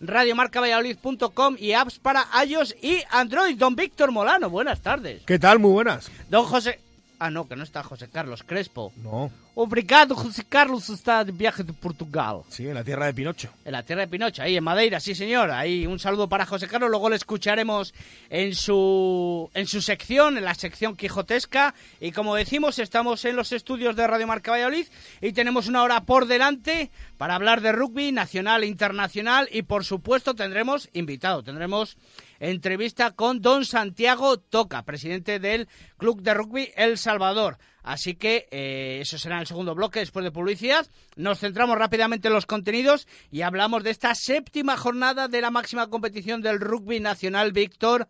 radiomarcavalladolid.com y apps para iOS y Android. Don Víctor Molano, buenas tardes. ¿Qué tal? Muy buenas. Don José... Ah, no, que no está José Carlos Crespo. No. Obrigado, José Carlos está de viaje de Portugal. Sí, en la tierra de Pinocho. En la tierra de Pinocho, ahí en Madeira, sí señor. Ahí un saludo para José Carlos. Luego le escucharemos en su en su sección, en la sección quijotesca. Y como decimos, estamos en los estudios de Radio Marca Valladolid y tenemos una hora por delante para hablar de rugby nacional e internacional. Y por supuesto tendremos invitado, tendremos entrevista con don Santiago Toca, presidente del Club de Rugby El Salvador. Así que eh, eso será el segundo bloque después de publicidad. Nos centramos rápidamente en los contenidos y hablamos de esta séptima jornada de la máxima competición del rugby nacional, Víctor.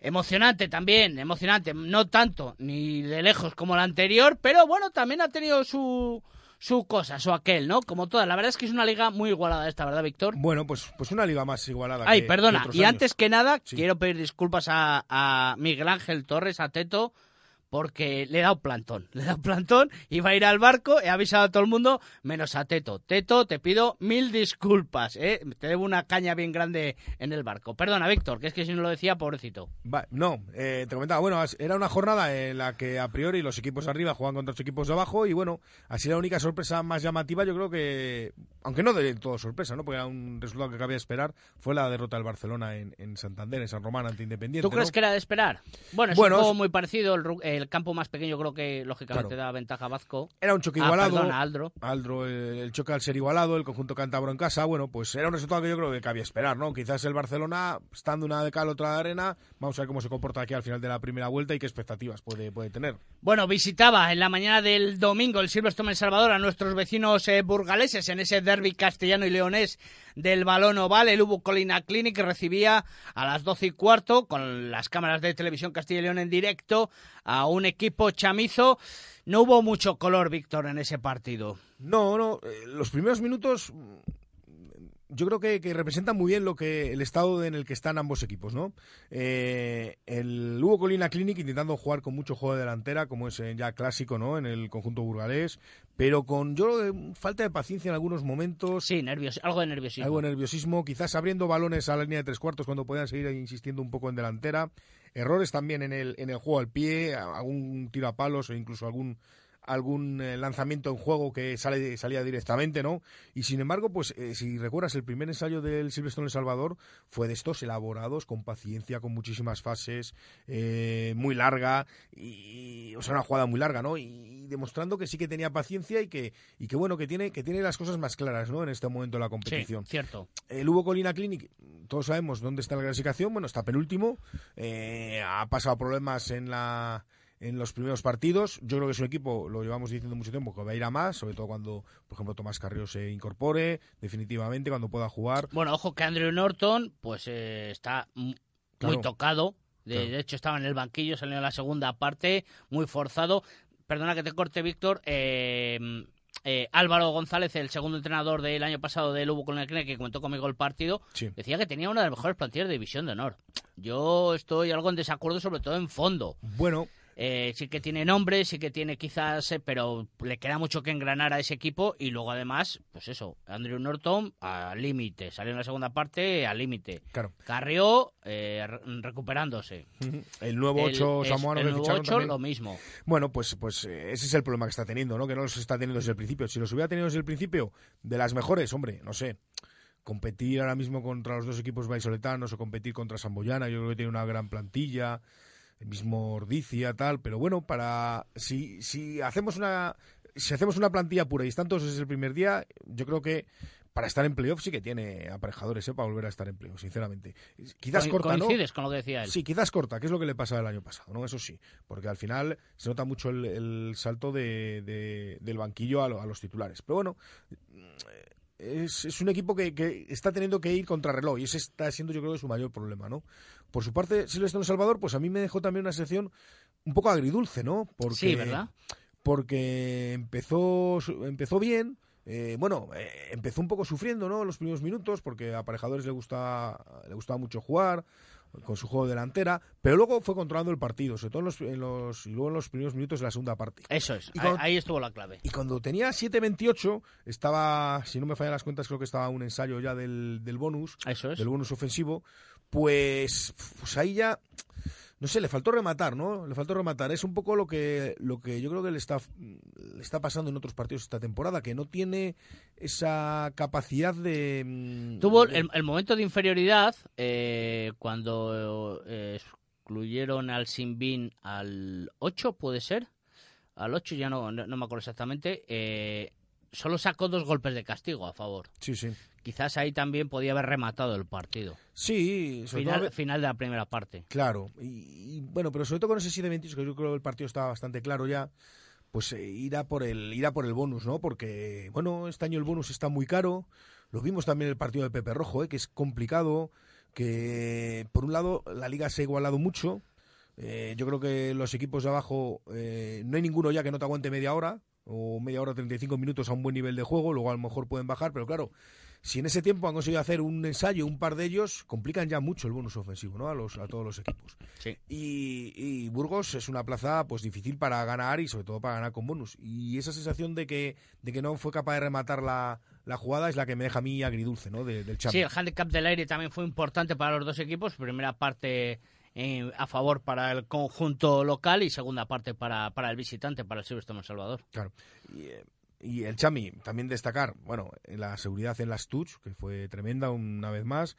Emocionante también, emocionante, no tanto ni de lejos como la anterior, pero bueno, también ha tenido su, su cosa, su aquel, ¿no? Como todas. La verdad es que es una liga muy igualada esta, ¿verdad, Víctor? Bueno, pues, pues una liga más igualada. Ay, que- perdona. que otros Y años. antes que nada, Sí. quiero pedir disculpas a, a Miguel Ángel Torres, a Teto, porque le he dado plantón. Le he dado plantón, iba a ir al barco, he avisado a todo el mundo, menos a Teto. Teto, te pido mil disculpas, ¿eh? Te debo una caña bien grande en el barco. Perdona, Víctor, que es que si no lo decía, pobrecito. Va- no, eh, te comentaba, bueno, era una jornada en la que a priori los equipos arriba juegan contra los equipos de abajo y bueno, así la única sorpresa más llamativa yo creo que, aunque no de todo sorpresa, ¿no? Porque era un resultado que cabía esperar, fue la derrota del Barcelona en, en Santander, en San Román ante Independiente. ¿Tú crees ¿no? que era de esperar? Bueno, es Bueno, un juego es- muy parecido. El, el campo más pequeño creo que, lógicamente, Claro. da ventaja a Vasco. Era un choque Ah, igualado. perdona, Aldro. Aldro, el, choque al ser igualado, el conjunto cántabro en casa, bueno, pues era un resultado que yo creo que cabía esperar, ¿no? Quizás el Barcelona, estando una de cal, otra de arena, vamos a ver cómo se comporta aquí al final de la primera vuelta y qué expectativas puede, puede tener. Bueno, visitaba en la mañana del domingo el Silverstone El Salvador a nuestros vecinos eh, burgaleses en ese derby castellano y leonés del balón oval. El Ubu Colina Clinic recibía a las 12 y cuarto con las cámaras de televisión Castilla y León en directo a un equipo chamizo. No hubo mucho color, Víctor, en ese partido. No, no, eh, los primeros minutos mm, yo creo que, que representan muy bien lo que el estado en el que están ambos equipos, ¿no? Eh, el Hugo Colina Clinic intentando jugar con mucho juego de delantera, como es eh, ya clásico, ¿no? En el conjunto burgalés, pero con yo creo falta de paciencia en algunos momentos. Sí, nervios, algo de nerviosismo. Algo de nerviosismo, quizás abriendo balones a la línea de tres cuartos cuando podían seguir insistiendo un poco en delantera. Errores también en el, en el juego al pie, algún tiro a palos o incluso algún algún eh, lanzamiento en juego que sale, salía directamente, ¿no? Y sin embargo, pues eh, si recuerdas, el primer ensayo del Silverstone El Salvador fue de estos elaborados, con paciencia, con muchísimas fases, eh, muy larga, y, o sea, una jugada muy larga, ¿no? Y, demostrando que sí que tenía paciencia y que, y que bueno, que tiene, que tiene las cosas más claras, ¿no? En este momento de la Sí, competición. cierto. El Hugo Colina Clinic, todos sabemos dónde está la clasificación, bueno, está penúltimo, eh, ha pasado problemas en la en los primeros partidos. Yo creo que es un equipo, lo llevamos diciendo mucho tiempo, que va a ir a más, sobre todo cuando, por ejemplo, Tomás Carrillo se incorpore, definitivamente, cuando pueda jugar. Bueno, ojo que Andrew Norton, pues eh, está Claro. muy tocado. De, Claro. de hecho, estaba en el banquillo, salió en la segunda parte, muy forzado. Perdona que te corte, Víctor. eh, eh, Álvaro González, el segundo entrenador del año pasado del Lugo con el que comentó conmigo el partido, Sí. decía que tenía una de las mejores plantillas de división de honor. Yo estoy algo en desacuerdo, sobre todo en fondo. Bueno, Eh, sí que tiene nombre, sí que tiene quizás, eh, pero le queda mucho que engranar a ese equipo y luego además, pues eso, Andrew Norton al límite, salió en la segunda parte al límite. claro. Carrió eh, re- recuperándose. El nuevo El- 8 es- samoano el nuevo ficharon ocho, también. lo mismo. Bueno, pues, pues eh, ese es el problema que está teniendo, ¿no? Que no los está teniendo desde el principio. Si los hubiera tenido desde el principio, de las mejores, hombre, no sé. Competir ahora mismo contra los dos equipos vallisoletanos o competir contra Samboyana, yo creo que tiene una gran plantilla, el mismo Ordicia, tal, pero bueno, para si, si hacemos una si hacemos una plantilla pura y están todos desde el primer día, yo creo que para estar en playoff sí que tiene aparejadores, ¿eh? Para volver a estar en playoff, sinceramente. Quizás Co- corta, ¿no? Coincides con lo que decía él. Sí, quizás corta, que es lo que le pasa el año pasado, ¿no? Eso sí, porque al final se nota mucho el, el salto de, de- del banquillo a, lo- a los titulares. Pero bueno, es, es un equipo que, que está teniendo que ir contra reloj y ese está siendo yo creo su mayor problema, ¿no? Por su parte, Silvestre Salvador, pues a mí me dejó también una sección un poco agridulce, ¿no? Porque, Sí, ¿verdad? Porque empezó, empezó bien, eh, bueno, eh, empezó un poco sufriendo, ¿no? Los primeros minutos, porque a Aparejadores le gusta, le gustaba mucho jugar. con su juego de delantera, pero luego fue controlando el partido, sobre todo en los, en los, y luego en los primeros minutos de la segunda parte. Eso es, ahí, cuando- ahí estuvo la clave. Y cuando tenía 7.28, estaba, si no me fallan las cuentas, creo que estaba un ensayo ya del, del bonus, Eso es. del bonus ofensivo, pues, pues ahí ya, no sé, le faltó rematar, ¿no? Le faltó rematar. Es un poco lo que, lo que yo creo que le está, le está pasando en otros partidos esta temporada, que no tiene esa capacidad de... mm, Tuvo el, el momento de inferioridad eh, cuando eh, excluyeron al Sinbin al 8, puede ser. Al 8 ya no, no, no me acuerdo exactamente. eh, solo sacó dos golpes de castigo a favor. Sí, sí. Quizás ahí también podía haber rematado el partido. Sí, sobre todo- Final, final de la primera parte. Claro, y, y, bueno, pero sobre todo con ese 7-28, que yo creo que el partido estaba bastante claro ya, pues eh, irá por el irá por el bonus, ¿no? Porque, bueno, este año el bonus está muy caro, lo vimos también en el partido de Pepe Rojo, ¿eh? que es complicado, que por un lado la liga se ha igualado mucho, eh, yo creo que los equipos de abajo, eh, no hay ninguno ya que no te aguante media hora, o media hora, 35 minutos a un buen nivel de juego, luego a lo mejor pueden bajar, pero claro, si en ese tiempo han conseguido hacer un ensayo, un par de ellos, complican ya mucho el bonus ofensivo, ¿no? A los a todos los equipos. Sí. Y, y Burgos es una plaza pues difícil para ganar y sobre todo para ganar con bonus. Y esa sensación de que de que no fue capaz de rematar la, la jugada es la que me deja a mí agridulce, ¿no? De- del Sí, Champions. el handicap del aire también fue importante para los dos equipos. Primera parte eh, a favor para el conjunto local y segunda parte para, para el visitante, para el Silverstone Salvador. Claro. Y, eh, y el Chami, también destacar, bueno, la seguridad en las touch, que fue tremenda una vez más.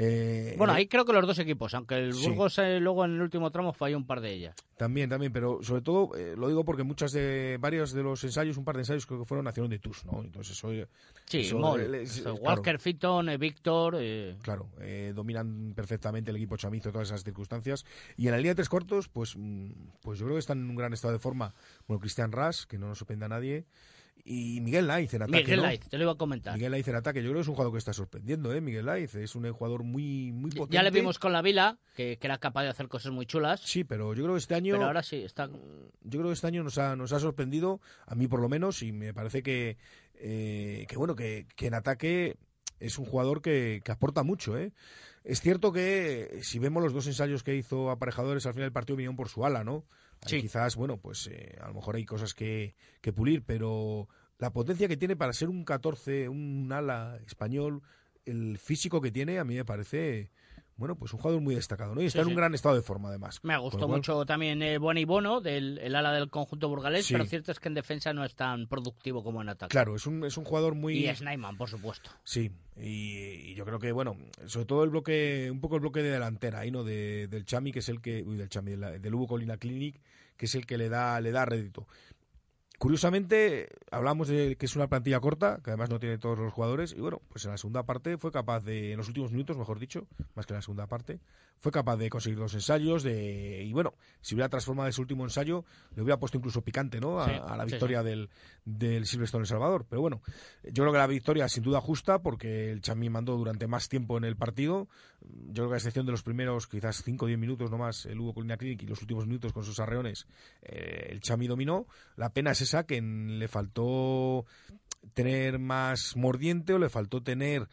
Eh, Bueno, eh, ahí creo que los dos equipos, aunque el Sí. Burgos eh, luego en el último tramo falló un par de ellas. También, también, pero sobre todo eh, lo digo porque muchas de varios de los ensayos, un par de ensayos creo que fueron nación de TUS, ¿no? Entonces eso, eh, Sí, Eso, Moll, eh, es- eso, claro. Walker Fitton, eh, Víctor. eh, claro, eh, dominan perfectamente el equipo chamizo todas esas circunstancias. Y en la línea de tres cuartos, pues, mm, pues yo creo que están en un gran estado de forma. Bueno, Cristian Ras, que no nos sorprende a nadie, y Miguel Laiz en ataque. Miguel ¿no? Laiz, te lo iba a comentar. Miguel Laiz en ataque, yo creo que es un jugador que está sorprendiendo, ¿eh? Miguel Laiz es un jugador muy, muy potente. Ya le vimos con la Vila, que, que era capaz de hacer cosas muy chulas. Sí, pero yo creo que este año. Pero ahora sí, está. yo creo que este año nos ha, nos ha sorprendido, a mí por lo menos, y me parece que, eh, que bueno, que, que en ataque es un jugador que, que aporta mucho, ¿eh? Es cierto que si vemos los dos ensayos que hizo aparejadores, al final del partido vinieron por su ala, ¿no? Sí. Quizás, bueno, pues eh, a lo mejor hay cosas que, que pulir, pero la potencia que tiene para ser un 14, un ala español, el físico que tiene, a mí me parece, bueno, pues un jugador muy destacado, ¿no? Y está Sí, en un sí. gran estado de forma, además. Me gustó cual- mucho también eh, Boni Bono, del el ala del conjunto burgalés, Sí. pero cierto es que en defensa no es tan productivo como en ataque. Claro, es un, es un jugador muy... Y Snyman, por supuesto. Sí, y, y yo creo que, bueno, sobre todo el bloque, un poco el bloque de delantera ahí, ¿no? De, del Chami, que es el que, uy, del Chami, de la- del Hugo Colina Clinic, que es el que le da, le da rédito. Curiosamente, hablamos de que es una plantilla corta, que además no tiene todos los jugadores, y bueno, pues en la segunda parte fue capaz de, en los últimos minutos, mejor dicho, más que en la segunda parte, fue capaz de conseguir dos ensayos, de, y bueno, si hubiera transformado ese último ensayo, le hubiera puesto incluso picante, ¿no? A, Sí, a la sí, victoria del, del Silverstone El Salvador. Pero bueno, yo creo que la victoria sin duda justa, porque el Chamí mandó durante más tiempo en el partido. Yo creo que a excepción de los primeros quizás 5 o 10 minutos nomás, el Hugo Colina Clinic y los últimos minutos con sus arreones, eh, el Chamí dominó. La pena es esa que en- le faltó tener más mordiente o le faltó tener,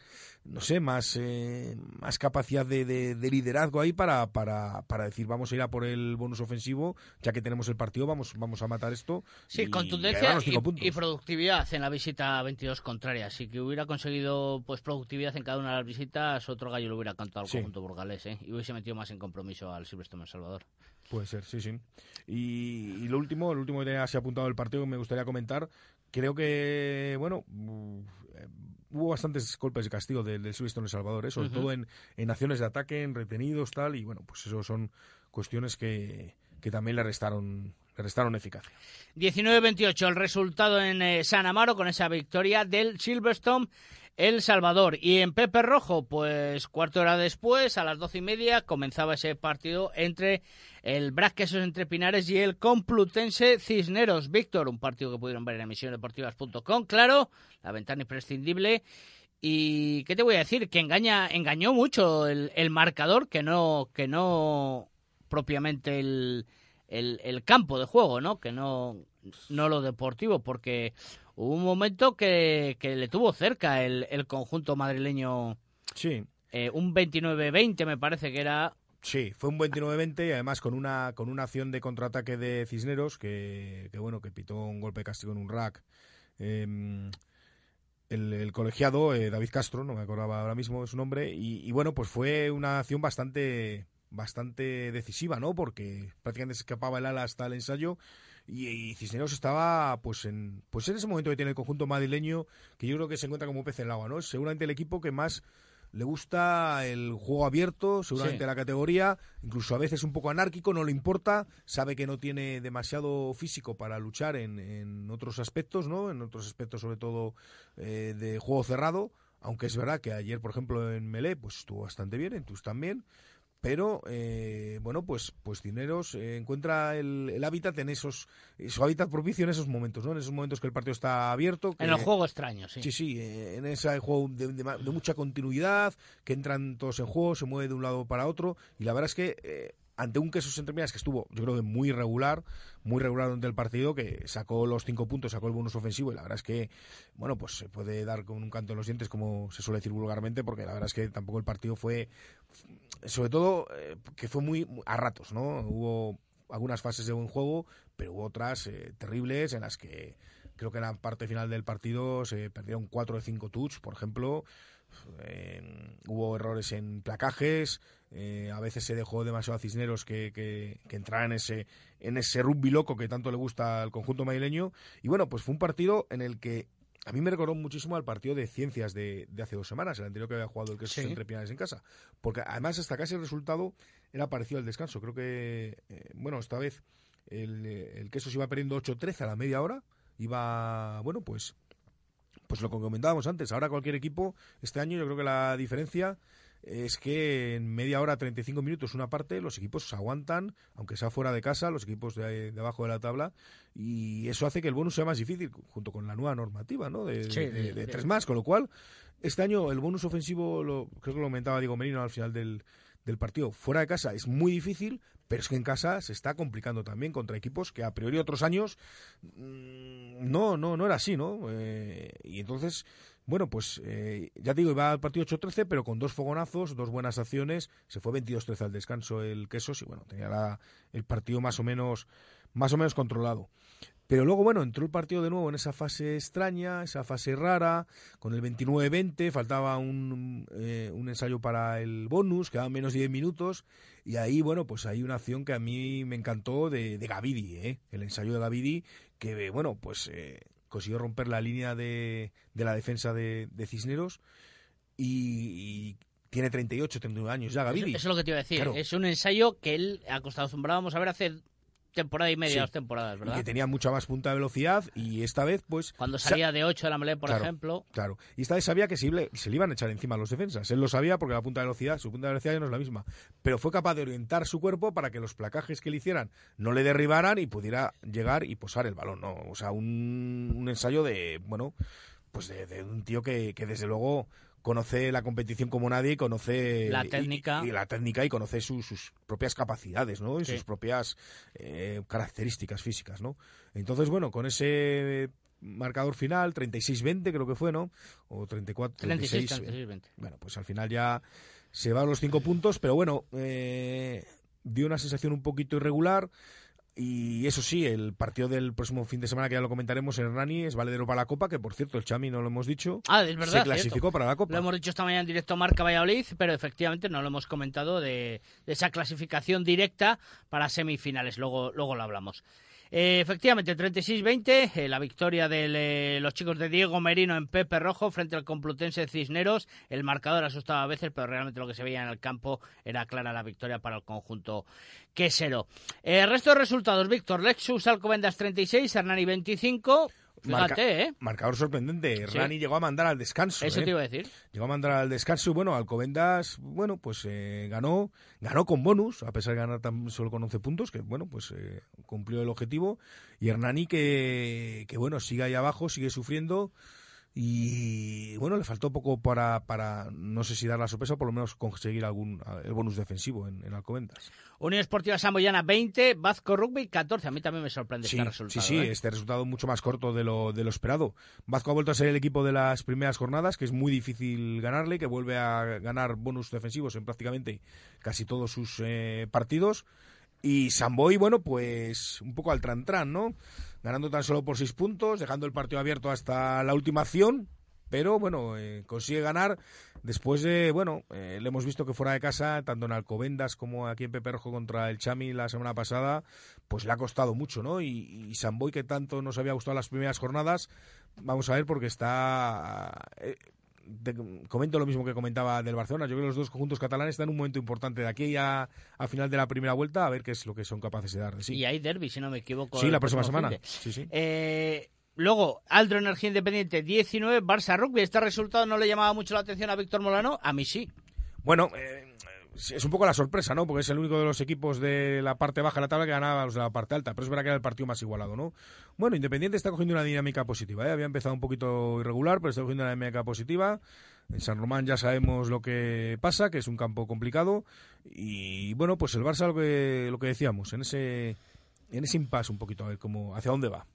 no sé, más, eh, más capacidad de, de- de liderazgo ahí para, para, para decir vamos a ir a por el bonus ofensivo, ya que tenemos el partido, vamos, vamos a matar esto. Sí, y contundencia y, productividad en la visita 22 contraria. Si que hubiera conseguido pues productividad en cada una de las visitas, otro gallo lo hubiera cantado al Sí. conjunto burgalés, ¿eh? Y hubiese metido más en compromiso al Silverstone El Salvador. Puede ser, sí, sí. Y, y lo último, el último que tenía así apuntado del partido que me gustaría comentar, creo que, bueno, mm, hubo bastantes golpes de castigo del, del Silverstone El Salvador, ¿eh? sobre todo en, en acciones de ataque, en retenidos, tal, y bueno, pues eso son cuestiones que, que también le restaron, le restaron eficacia. 19-28 el resultado en eh, San Amaro con esa victoria del Silverstone El Salvador. Y en Pepe Rojo, pues cuarto hora después, a las doce y media, comenzaba ese partido entre el Brasquesos entre Pinares y el Complutense Cisneros. Víctor, un partido que pudieron ver en emisionesdeportivas.com, claro, la ventana imprescindible. Y qué te voy a decir, que engaña, engañó mucho el, marcador, que no, que no propiamente el, el, el campo de juego, ¿no? Que no, no lo deportivo, porque hubo un momento que, que le tuvo cerca el, el conjunto madrileño, Sí, eh, un 29-20 me parece que era, Sí, fue un 29-20 y además con una, con una acción de contraataque de Cisneros que, que bueno, que pitó un golpe de castigo en un rack. Em, el, colegiado, eh, David Castro, no me acordaba ahora mismo su nombre, y, bueno, pues fue una acción bastante bastante decisiva, ¿no? Porque prácticamente se escapaba el ala hasta el ensayo y, Cisneros estaba pues en pues en ese momento que tiene el conjunto madrileño que yo creo que se encuentra como pez en el agua, ¿no? Seguramente el equipo que más le gusta el juego abierto, seguramente la categoría, incluso a veces un poco anárquico, no le importa, sabe que no tiene demasiado físico para luchar en, en otros aspectos, ¿no? En otros aspectos sobre todo eh, de juego cerrado, aunque es verdad que ayer, por ejemplo, en Melé, pues estuvo bastante bien, en TUS también, pero eh, bueno pues pues Dineros eh, encuentra el, hábitat en esos su hábitat propicio en esos momentos no en esos momentos que el partido está abierto en el juego extraño sí. Sí sí eh, en ese juego de, mucha continuidad que entran todos en juego se mueve de un lado para otro y la verdad es que ante un queso entre que estuvo, yo creo que muy regular, muy regular durante el partido, que sacó los cinco puntos, sacó el bonus ofensivo, y la verdad es que, bueno, pues se puede dar con un canto en los dientes, como se suele decir vulgarmente, porque la verdad es que tampoco el partido fue, sobre todo, eh, que fue muy a ratos, ¿no? Hubo algunas fases de buen juego, pero hubo otras eh, terribles en las que creo que en la parte final del partido se perdieron cuatro de cinco touch, por ejemplo. Hubo errores en placajes, eh, a veces se dejó demasiado a Cisneros que, que, entrara en ese, en ese rugby loco que tanto le gusta al conjunto madrileño. Y bueno, pues fue un partido en el que a mí me recordó muchísimo al partido de ciencias de, hace dos semanas, el anterior que había jugado el queso entre Pinares en casa. Porque además hasta casi el resultado era parecido al descanso. Creo que, eh, bueno, esta vez el, el queso se iba perdiendo 8-13 a la media hora. Iba, bueno, pues pues lo que comentábamos antes, ahora cualquier equipo, este año yo creo que la diferencia es que en media hora, 35 minutos, una parte, los equipos se aguantan, aunque sea fuera de casa, los equipos de, abajo de la tabla, y eso hace que el bonus sea más difícil, junto con la nueva normativa, ¿no? De, tres más, con lo cual, este año el bonus ofensivo, lo, creo que lo comentaba Diego Merino al final del, del partido, fuera de casa es muy difícil, pero es que en casa se está complicando también contra equipos que a priori otros años mm, no, no, no era así, ¿no? Eh, y entonces bueno, pues eh, ya te digo, iba al partido 8-13, pero con dos fogonazos, dos buenas acciones. Se fue 22-13 al descanso el Quesos y bueno, tenía el partido más o menos más o menos controlado. Pero luego, bueno, entró el partido de nuevo en esa fase extraña, esa fase rara, con el 29-20, faltaba un, eh, un, ensayo para el bonus, quedaban menos de 10 minutos, y ahí, bueno, pues hay una acción que a mí me encantó de, de Gavidi, ¿eh? el ensayo de Gavidi, que, bueno, pues eh, consiguió romper la línea de, de la defensa de, Cisneros y, tiene 38, 39 años ya, Gavidi. Eso, es lo que te iba a decir. Es un ensayo que él acostumbrábamos a ver hace temporada y media, dos temporadas, ¿verdad? Y que tenía mucha más punta de velocidad y esta vez, pues... Cuando salía de 8 de la melee, por ejemplo... Claro, y esta vez sabía que se le, se le, iban a echar encima a los defensas. Él lo sabía porque la punta de velocidad, su punta de velocidad ya no es la misma. Pero fue capaz de orientar su cuerpo para que los placajes que le hicieran no le derribaran y pudiera llegar y posar el balón, ¿no? O sea, un, un ensayo de, bueno, pues de, de un tío que, que desde luego conoce la competición como nadie, conoce la técnica y, la técnica y conoce sus propias capacidades, ¿no? Y sus propias eh, características físicas, ¿no? Entonces, bueno, con ese marcador final, 36-20 creo que fue, ¿no? O 34 36, 36 20. Bueno, pues al final ya se va a los cinco puntos, pero bueno, eh, dio una sensación un poquito irregular. Y eso sí, el partido del próximo fin de semana, que ya lo comentaremos, en Rani es valedero para la Copa, que por cierto, el Chami no lo hemos dicho. Ah, es verdad. Se clasificó para la Copa. Lo hemos dicho esta mañana en directo Marca Valladolid, pero efectivamente no lo hemos comentado de, de esa clasificación directa para semifinales. Luego, luego lo hablamos. Eh, efectivamente, 36-20, eh, la victoria de eh, los chicos de Diego Merino en Pepe Rojo frente al Complutense Cisneros. El marcador asustaba a veces, pero realmente lo que se veía en el campo era clara la victoria para el conjunto quesero. El resto de resultados, Víctor, Lexus Alcobendas 36, Hernani 25. Fíjate, ¿eh? Marcador sorprendente. Rani llegó a mandar al descanso. Eso te iba a decir. Llegó a mandar al descanso y bueno, Alcobendas, bueno, pues eh, ganó, ganó con bonus, a pesar de ganar tan solo con 11 puntos, que bueno, pues eh, cumplió el objetivo. Y Hernani que, que bueno, sigue ahí abajo, sigue sufriendo. Y bueno, le faltó poco para, para no sé si dar la sorpresa o por lo menos conseguir algún el bonus defensivo en, en Alcobendas. Unión Esportiva Samboyana 20, Vasco Rugby 14. A mí también me sorprende sí, este resultado. Sí, sí, ¿eh? este resultado mucho más corto de lo, de lo esperado. Vasco ha vuelto a ser el equipo de las primeras jornadas, que es muy difícil ganarle, que vuelve a ganar bonus defensivos en prácticamente casi todos sus eh, partidos. Y Samboy, bueno, pues un poco al tran-tran, ¿no? Ganando tan solo por seis puntos, dejando el partido abierto hasta la última acción, pero bueno, eh, consigue ganar después de, bueno, eh, le hemos visto que fuera de casa, tanto en Alcobendas como aquí en Pepe Rojo contra el Chami la semana pasada, pues le ha costado mucho, ¿no? Y, y Samboy, que tanto nos había gustado las primeras jornadas, vamos a ver porque está... Eh, te comento lo mismo que comentaba del Barcelona. Yo creo que los dos conjuntos catalanes están en un momento importante de aquí a, a final de la primera vuelta a ver qué es lo que son capaces de dar sí. Y hay derby, si no me equivoco. Sí, la próxima semana. Sí, sí. Eh, luego, Aldro Energía Independiente 19, Barça Rugby. Este resultado no le llamaba mucho la atención a Víctor Molano. A mí sí. Bueno, eh, es un poco la sorpresa, ¿no? Porque es el único de los equipos de la parte baja de la tabla que ganaba los de la parte alta. Pero es verdad que era el partido más igualado, ¿no? Bueno, Independiente está cogiendo una dinámica positiva. ¿eh? Había empezado un poquito irregular, pero está cogiendo una dinámica positiva. En San Román ya sabemos lo que pasa, que es un campo complicado. Y bueno, pues el Barça lo que, lo que decíamos, en ese, en ese impasse un poquito, a ver cómo, hacia dónde va.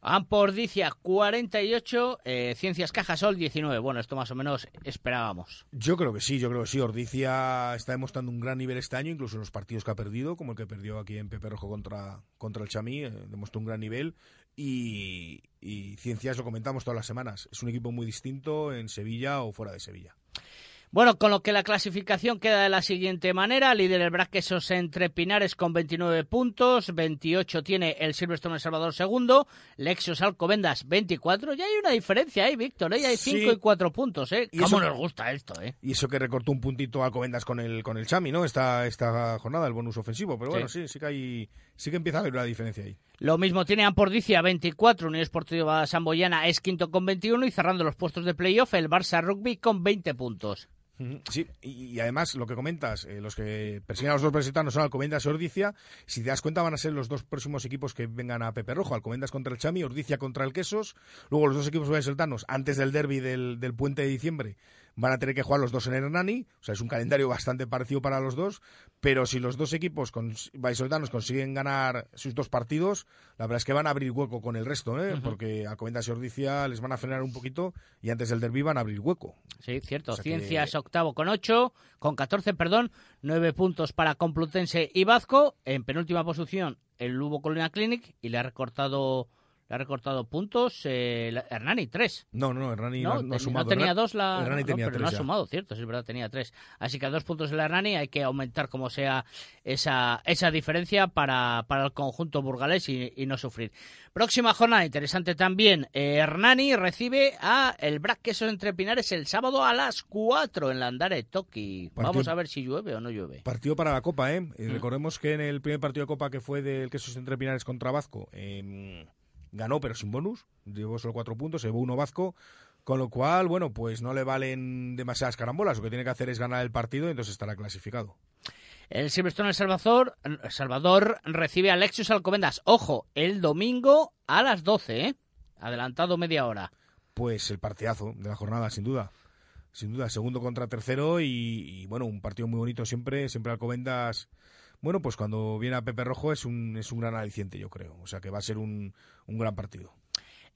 Ampordicia 48, eh, Ciencias Cajasol 19. Bueno, esto más o menos esperábamos. Yo creo que sí, yo creo que sí. Ordicia está demostrando un gran nivel este año, incluso en los partidos que ha perdido, como el que perdió aquí en Pepe Rojo contra, contra el Chamí, eh, demostró un gran nivel. Y, y Ciencias lo comentamos todas las semanas. Es un equipo muy distinto en Sevilla o fuera de Sevilla. Bueno, con lo que la clasificación queda de la siguiente manera. Líder el Braquesos entre Pinares con 29 puntos. 28 tiene el Silverstone El Salvador segundo. Lexus Alcobendas 24. Ya hay una diferencia ahí, Víctor. ¿eh? Ya hay 5 Sí. y 4 puntos. ¿eh? Y ¿Cómo eso- nos gusta esto? ¿eh? Y eso que recortó un puntito a Covendas con el, con el Chami, ¿no? Esta, esta jornada, el bonus ofensivo. Pero bueno, sí, sí, que hay, sí que empieza a haber una diferencia ahí. Lo mismo tiene Ampordicia 24. Unión Esportiva Samboyana es quinto con 21. Y cerrando los puestos de playoff, el Barça Rugby con 20 puntos. Sí, y, además lo que comentas, eh, los que persiguen a los dos presentanos son Alcobendas y Ordicia. Si te das cuenta, van a ser los dos próximos equipos que vengan a Pepe Rojo: Alcobendas contra el Chami, Ordicia contra el Quesos. Luego, los dos equipos vallesoltanos, antes del derby del, del puente de diciembre, van a tener que jugar los dos en Hernani. O sea, es un calendario bastante parecido para los dos. Pero si los dos equipos vallisoletanos consiguen ganar sus dos partidos, la verdad es que van a abrir hueco con el resto, ¿eh? porque Alcobendas y Ordicia les van a frenar un poquito y antes del derby van a abrir hueco. Sí, cierto. O sea que- Ciencias octavo con 8, con 14, perdón, 9 puntos para Complutense y Vasco. En penúltima posición el Lugo Colina Clinic y le ha recortado le ha recortado puntos eh, Hernani, 3. No, no, Hernani no, No, no ha sumado. no tenía dos la Hernani no, tenía pero tres no ha ya. sumado, cierto, es verdad, tenía tres. Así que a dos puntos el Hernani hay que aumentar como sea esa, esa diferencia para, para el conjunto burgalés y, y no sufrir. Próxima jornada interesante también. eh, Hernani recibe a el Brac Queso entre Pinares el sábado a las 4 en la Andare Toki. Partido- Vamos a ver si llueve o no llueve. Partido para la Copa, ¿eh? Eh, Mm. Recordemos que en el primer partido de Copa que fue del Quesos entre Pinares contra Vasco, eh, ganó pero sin bonus, llevó solo cuatro puntos, se llevó uno Vasco, con lo cual, bueno, pues no le valen demasiadas carambolas, lo que tiene que hacer es ganar el partido y entonces estará clasificado. El Silverstone El Salvador, Salvador recibe a Lexus Alcobendas. Ojo, el domingo a las 12, ¿eh? Adelantado media hora. Pues el partidazo de la jornada, sin duda. Sin duda, segundo contra tercero y, y, bueno, un partido muy bonito siempre, siempre Alcobendas. Bueno, pues cuando viene a Pepe Rojo es un, es un gran aliciente, yo creo. O sea que va a ser un, un gran partido.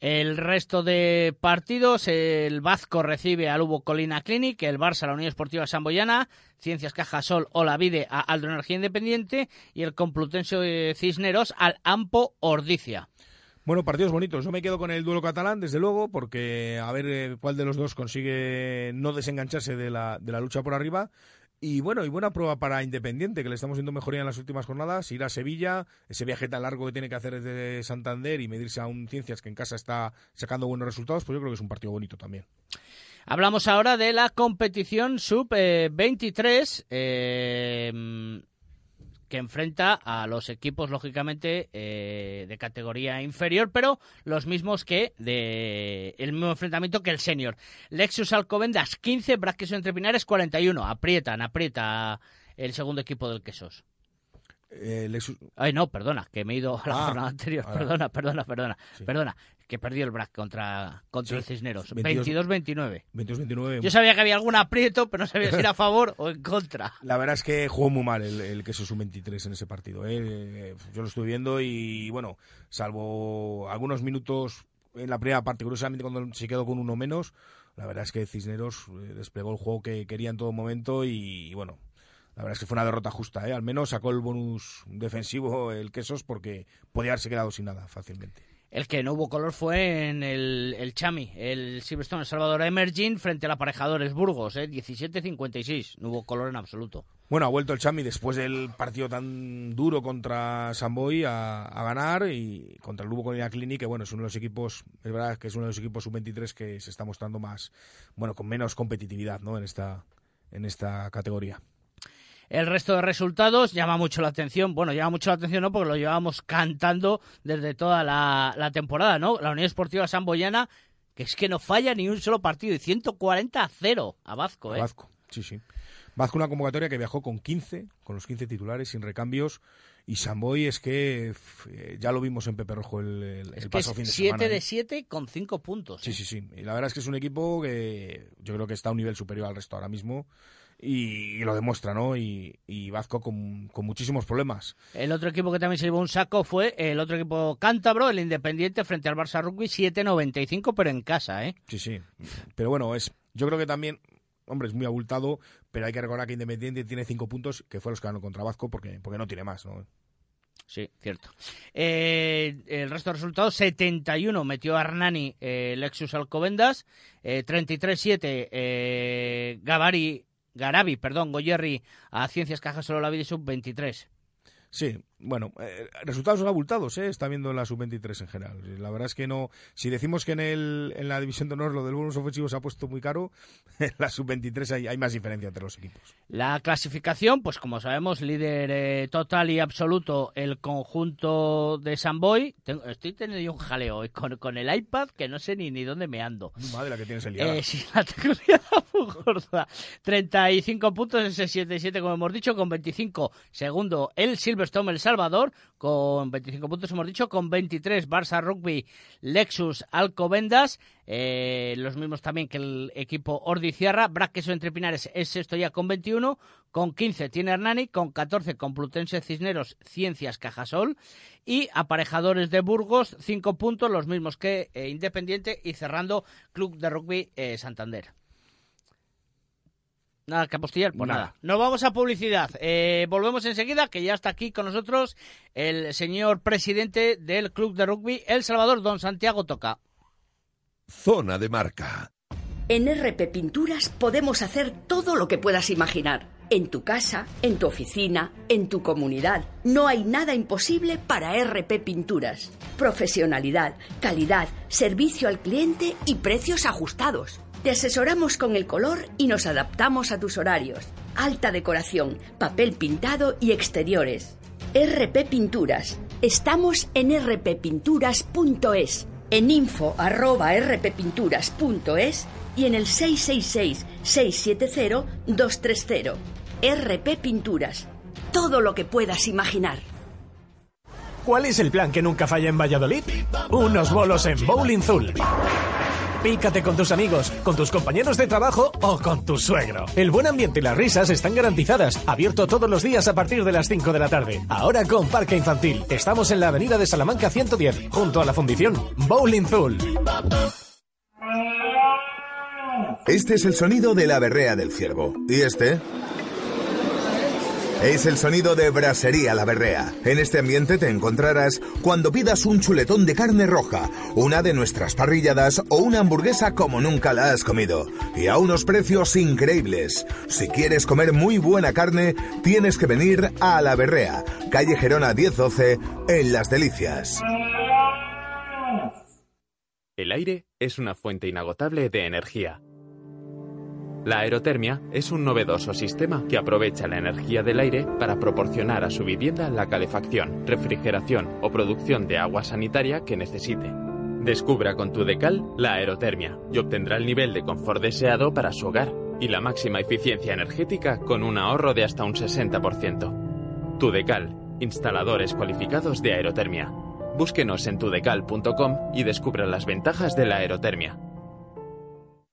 El resto de partidos, el Vasco recibe al Hugo Colina Clinic, el Barça, la Unión Esportiva Samboyana, Ciencias Cajasol o la Vide a Aldo Energía Independiente y el Complutense de Cisneros al Ampo Ordicia. Bueno, partidos bonitos. Yo me quedo con el duelo catalán, desde luego, porque a ver eh, cuál de los dos consigue no desengancharse de la, de la lucha por arriba. Y bueno, y buena prueba para Independiente, que le estamos viendo mejoría en las últimas jornadas. Ir a Sevilla, ese viaje tan largo que tiene que hacer desde Santander y medirse a un Ciencias que en casa está sacando buenos resultados, pues yo creo que es un partido bonito también. Hablamos ahora de la competición sub-23, eh, que enfrenta a los equipos, lógicamente, eh, de categoría inferior, pero los mismos que de el mismo enfrentamiento que el senior. Lexus Alcobendas 15, Braquesos entre Pinares 41. Aprietan, aprieta el segundo equipo del Quesos. Eh, Lexus- Ay, no, perdona, que me he ido a la Ah, jornada anterior. ahora. Perdona, perdona, perdona. Sí. Perdona. Que perdió el BRAC contra, contra el Cisneros. 22-29. 22-29. Yo sabía que había algún aprieto, pero no sabía si era a favor o en contra. La verdad es que jugó muy mal el, el queso sub-23 en ese partido. ¿eh? Yo lo estuve viendo y, bueno, salvo algunos minutos en la primera parte, curiosamente cuando se quedó con uno menos, la verdad es que Cisneros eh, desplegó el juego que quería en todo momento y, bueno, la verdad es que fue una derrota justa, ¿eh? Al menos sacó el bonus defensivo el Quesos porque podía haberse quedado sin nada fácilmente. El que no hubo color fue en el, el Chami, el Silverstone El Salvador Emerging frente al aparejadores Burgos, ¿eh? 17-56. No hubo color en absoluto. Bueno, ha vuelto el Chami después del partido tan duro contra Samboy a, a ganar y contra el Lugo Colina Clinic, que bueno, es uno de los equipos, es verdad que es uno de los equipos sub-23 que se está mostrando más, bueno, con menos competitividad, ¿no? En esta, en esta categoría. El resto de resultados llama mucho la atención. Bueno, llama mucho la atención, ¿no? Porque lo llevamos cantando desde toda la, la temporada, ¿no? La Unión Esportiva Samboyana, que es que no falla ni un solo partido, y 140 a 0 a Vasco, ¿eh? A Vasco, sí, sí. Vasco una convocatoria que viajó con 15, con los 15 titulares, sin recambios. Y Samboy es que eh, ya lo vimos en Pepe Rojo el, el, es el que paso es fin de 7 semana. de ¿eh? 7 con 5 puntos. Sí, ¿eh? sí, sí. Y la verdad es que es un equipo que yo creo que está a un nivel superior al resto ahora mismo. Y, y lo demuestra, ¿no? Y, y Vasco con, con muchísimos problemas. El otro equipo que también se llevó un saco fue el otro equipo cántabro, el Independiente, frente al Barça Rugby, 7-95, pero en casa, ¿eh? Sí, sí. Pero bueno, es yo creo que también, hombre, es muy abultado, pero hay que recordar que Independiente tiene cinco puntos, que fue los que ganó contra Vasco, porque, porque no tiene más, ¿no? Sí, cierto. Eh, el resto de resultados, 71 metió Arnani eh, Lexus Alcobendas, eh, 33-7 eh, Gavari, Garabi, perdón, Goyerri a Ciencias Cajas Solo la Vida Sub 23. Sí, bueno, eh, resultados son abultados, ¿eh? Está viendo la sub-23 en general. La verdad es que no. Si decimos que en, el, en la división de honor lo del bonus ofensivo se ha puesto muy caro, en la sub-23 hay, hay más diferencia entre los equipos. La clasificación, pues como sabemos, líder eh, total y absoluto el conjunto de Samboy. Tengo, estoy teniendo yo un jaleo hoy con, con el iPad que no sé ni, ni dónde me ando. Madre la que tienes el liada. Eh, sí, la tengo muy gorda. 35 puntos, ese 7-7 como hemos dicho, con 25 segundo el Silverstone El Salvador, con 25 puntos hemos dicho, con 23 Barça Rugby Lexus Alcobendas, eh, los mismos también que el equipo Ordiciarra, Braqueso Entre Pinares es sexto ya con 21, con 15 tiene Hernani, con 14 Complutense Cisneros Ciencias Cajasol y aparejadores de Burgos, 5 puntos, los mismos que eh, Independiente y cerrando Club de Rugby eh, Santander. Nada que apostillar, pues nada. Nada. Nos vamos a publicidad. Eh, volvemos enseguida, que ya está aquí con nosotros el señor presidente del Club de Rugby El Salvador, don Santiago Toca. Zona de marca. En RP Pinturas podemos hacer todo lo que puedas imaginar. En tu casa, en tu oficina, en tu comunidad. No hay nada imposible para RP Pinturas. Profesionalidad, calidad, servicio al cliente y precios ajustados. Te asesoramos con el color y nos adaptamos a tus horarios. Alta decoración, papel pintado y exteriores. RP Pinturas. Estamos en rppinturas.es, en info arroba rppinturas.es y en el 666-670-230. RP Pinturas. Todo lo que puedas imaginar. ¿Cuál es el plan que nunca falla en Valladolid? Unos bolos en Bowling Zul. Pícate con tus amigos, con tus compañeros de trabajo o con tu suegro. El buen ambiente y las risas están garantizadas. Abierto todos los días a partir de las 5 de la tarde. Ahora con Parque Infantil. Estamos en la avenida de Salamanca 110, junto a la fundición Bowling Zul. Este es el sonido de la berrea del ciervo. ¿Y este? Es el sonido de Brasería La Berrea. En este ambiente te encontrarás cuando pidas un chuletón de carne roja, una de nuestras parrilladas o una hamburguesa como nunca la has comido. Y a unos precios increíbles. Si quieres comer muy buena carne, tienes que venir a La Berrea, calle Gerona 1012, en Las Delicias. El aire es una fuente inagotable de energía. La aerotermia es un novedoso sistema que aprovecha la energía del aire para proporcionar a su vivienda la calefacción, refrigeración o producción de agua sanitaria que necesite. Descubra con tu decal la aerotermia y obtendrá el nivel de confort deseado para su hogar y la máxima eficiencia energética con un ahorro de hasta un 60%. Tu decal, instaladores cualificados de aerotermia. Búsquenos en tudecal.com y descubra las ventajas de la aerotermia.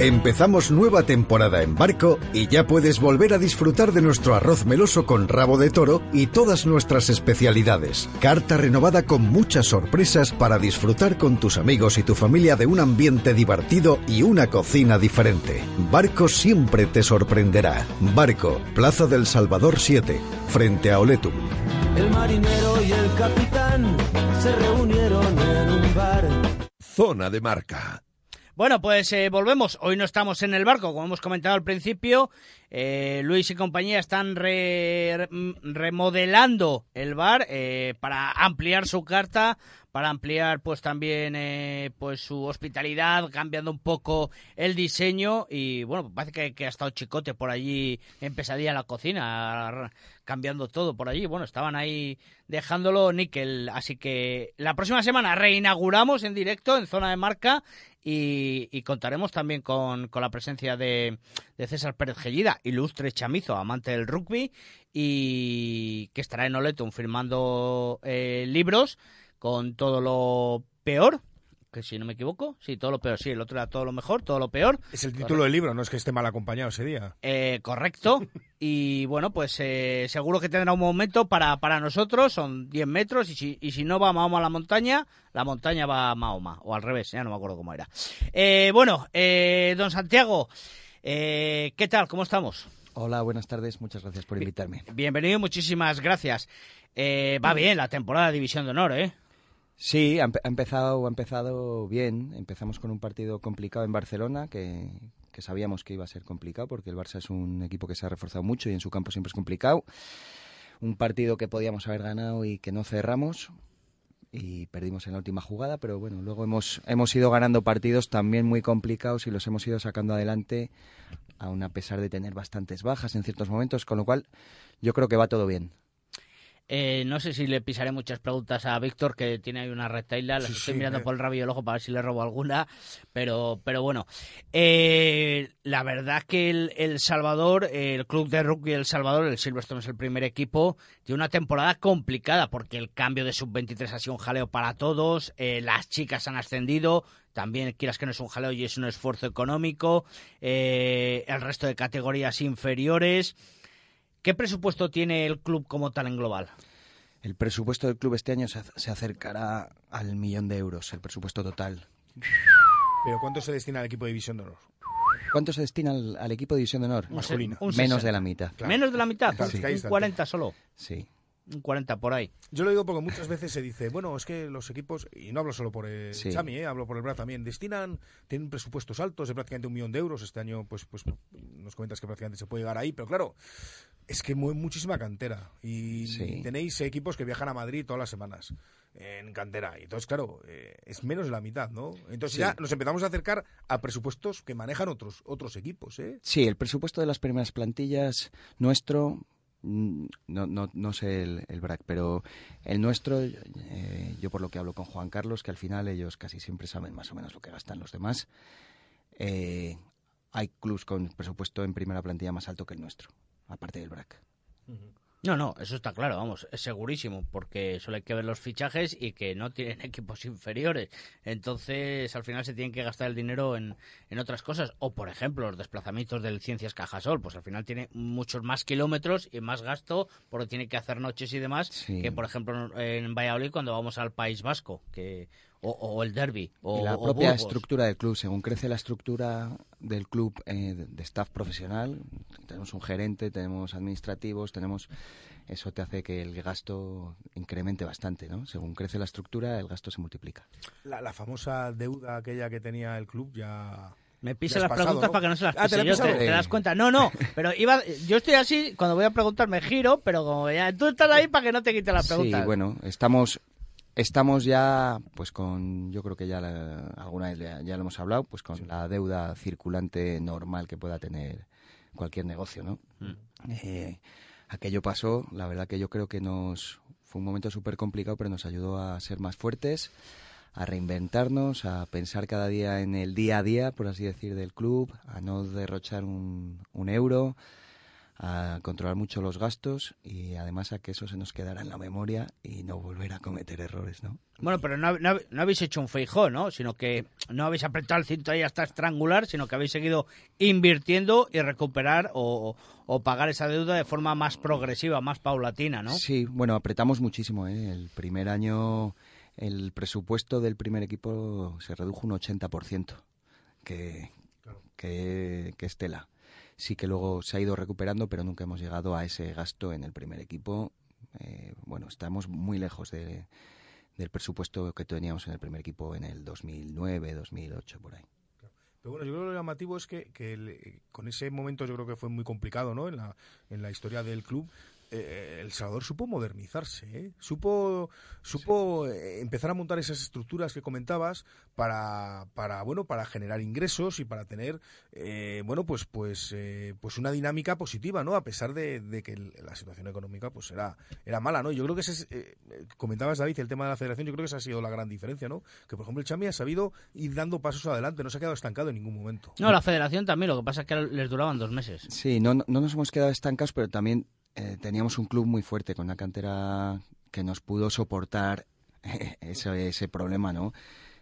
Empezamos nueva temporada en barco y ya puedes volver a disfrutar de nuestro arroz meloso con rabo de toro y todas nuestras especialidades. Carta renovada con muchas sorpresas para disfrutar con tus amigos y tu familia de un ambiente divertido y una cocina diferente. Barco siempre te sorprenderá. Barco, Plaza del Salvador 7, frente a Oletum. El marinero y el capitán se reunieron en un bar. Zona de marca. Bueno, pues eh, volvemos. Hoy no estamos en el barco, como hemos comentado al principio. Eh, Luis y compañía están re- remodelando el bar eh, para ampliar su carta, para ampliar pues también eh, pues su hospitalidad, cambiando un poco el diseño. Y bueno, parece que, ha estado Chicote por allí en pesadilla la cocina, cambiando todo por allí. Bueno, estaban ahí dejándolo níquel, así que la próxima semana reinauguramos en directo en zona de marca y, y contaremos también con, con la presencia de, de César Pérez Gellida, ilustre chamizo, amante del rugby, y que estará en Oletum firmando eh, libros con todo lo peor, que si no me equivoco, sí, todo lo peor, sí, el otro era todo lo mejor, todo lo peor. Es el título del libro, no es que esté mal acompañado ese día. Eh, correcto. Y bueno, pues eh, seguro que tendrá un momento para, para nosotros, son 10 metros, y si, y si no va Mahoma a la montaña, la montaña va a Mahoma, o al revés, ya no me acuerdo cómo era. Eh, bueno, eh, don Santiago, eh, ¿qué tal? ¿Cómo estamos? Hola, buenas tardes, muchas gracias por invitarme. Bienvenido, muchísimas gracias. Eh, va bien la temporada de División de Honor, ¿eh? Sí, ha, empe- ha empezado, ha empezado bien. Empezamos con un partido complicado en Barcelona, que, que sabíamos que iba a ser complicado, porque el Barça es un equipo que se ha reforzado mucho y en su campo siempre es complicado. Un partido que podíamos haber ganado y que no cerramos y perdimos en la última jugada, pero bueno, luego hemos, hemos ido ganando partidos también muy complicados y los hemos ido sacando adelante, aun a pesar de tener bastantes bajas en ciertos momentos, con lo cual yo creo que va todo bien. Eh, no sé si le pisaré muchas preguntas a Víctor, que tiene ahí una rectaila. Las Sí, estoy sí, mirando eh. por el rabillo del ojo para ver si le robo alguna. Pero, pero bueno, Eh, la verdad que el, el Salvador, el club de rugby El Salvador, el Silverstone es el primer equipo, tiene una temporada complicada porque el cambio de sub-23 ha sido un jaleo para todos. eh, las chicas han ascendido. También quieras que no es un jaleo y es un esfuerzo económico. eh, el resto de categorías inferiores. ¿Qué presupuesto tiene el club como tal en global? El presupuesto del club este año se, ac- se acercará al millón de euros, el presupuesto total. Pero ¿cuánto se destina al equipo de División de Honor? ¿Cuánto se destina al, al equipo de División de Honor? Un Masculina. se- un Menos 60. de la mitad. Claro. Menos de la mitad, Claro, es que ahí un está el 40 solo, Sí. Un 40 por ahí. Yo lo digo porque muchas veces se dice, bueno, es que los equipos, y no hablo solo por el Sí. Chami, eh, hablo por el Bra también, destinan, tienen presupuestos altos de prácticamente un millón de euros. Este año, pues, pues nos comentas que prácticamente se puede llegar ahí, pero claro, es que mueve muchísima cantera. Y Sí. tenéis equipos que viajan a Madrid todas las semanas en cantera. Y entonces, claro, eh, es menos de la mitad, ¿no? Entonces Sí. ya nos empezamos a acercar a presupuestos que manejan otros, otros equipos, ¿eh? Sí, el presupuesto de las primeras plantillas nuestro, no, no, no sé el, el BRAC, pero el nuestro, eh, yo por lo que hablo con Juan Carlos, que al final ellos casi siempre saben más o menos lo que gastan los demás, eh, hay clubs con presupuesto en primera plantilla más alto que el nuestro, aparte del BRAC. No, no, eso está claro, vamos, es segurísimo, porque solo hay que ver los fichajes y que no tienen equipos inferiores. Entonces, al final se tienen que gastar el dinero en, en otras cosas. O, por ejemplo, los desplazamientos del Ciencias Cajasol, pues al final tiene muchos más kilómetros y más gasto porque tiene que hacer noches y demás Sí. que, por ejemplo, en Valladolid cuando vamos al País Vasco, que o, o el Derby, o, y la o propia Burgos. estructura del club, según crece la estructura del club eh, de- staff profesional, tenemos un gerente, tenemos administrativos, tenemos eso te hace que el gasto incremente bastante, ¿no? Según crece la estructura, el gasto se multiplica. La, la famosa deuda aquella que tenía el club ya... Me pisa las pasado, preguntas ¿no? para que no se las Ah, ¿te pise la he yo, ¿te, te das cuenta? No, no, pero iba, yo estoy así, cuando voy a preguntar me giro, pero como ya tú estás ahí para que no te quite las preguntas. Sí, bueno, estamos estamos ya, pues con, yo creo que ya la- alguna vez ya, ya lo hemos hablado, pues con la deuda circulante normal que pueda tener cualquier negocio, ¿no? Eh, aquello pasó, la verdad que yo creo que nos fue un momento súper complicado, pero nos ayudó a ser más fuertes, a reinventarnos, a pensar cada día en el día a día, por así decir, del club, a no derrochar un, un euro, a controlar mucho los gastos y además a que eso se nos quedara en la memoria y no volver a cometer errores, ¿no? Bueno, pero no, no- no habéis hecho un feijó, ¿no? Sino que no habéis apretado el cinto ahí hasta estrangular, sino que habéis seguido invirtiendo y recuperar o, o pagar esa deuda de forma más progresiva, más paulatina, ¿no? Sí, bueno, apretamos muchísimo. ¿eh? El primer año el presupuesto del primer equipo se redujo un 80%, que, que, que es tela. Sí que luego se ha ido recuperando, pero nunca hemos llegado a ese gasto en el primer equipo. Eh, bueno, estamos muy lejos de, del presupuesto que teníamos en el primer equipo en el 2009, 2008, por ahí. Pero bueno, yo creo que lo llamativo es que, que el- con ese momento yo creo que fue muy complicado, ¿no? En la, en la historia del club. Eh, el Salvador supo modernizarse, ¿eh? supo, supo eh, empezar a montar esas estructuras que comentabas para, para bueno, para generar ingresos y para tener, eh, bueno, pues, pues, eh, pues una dinámica positiva, ¿no? A pesar de, de que la situación económica, pues era, era mala, ¿no? Yo creo que ese es, eh, eh, comentabas David el tema de la Federación, yo creo que esa ha sido la gran diferencia, ¿no? Que por ejemplo el Chami ha sabido ir dando pasos adelante, no se ha quedado estancado en ningún momento. No, la federación también, lo que pasa es que les duraban dos meses. Sí, no, no no nos hemos quedado estancados, pero también eh, teníamos un club muy fuerte, con una cantera que nos pudo soportar ese, ese problema, ¿no?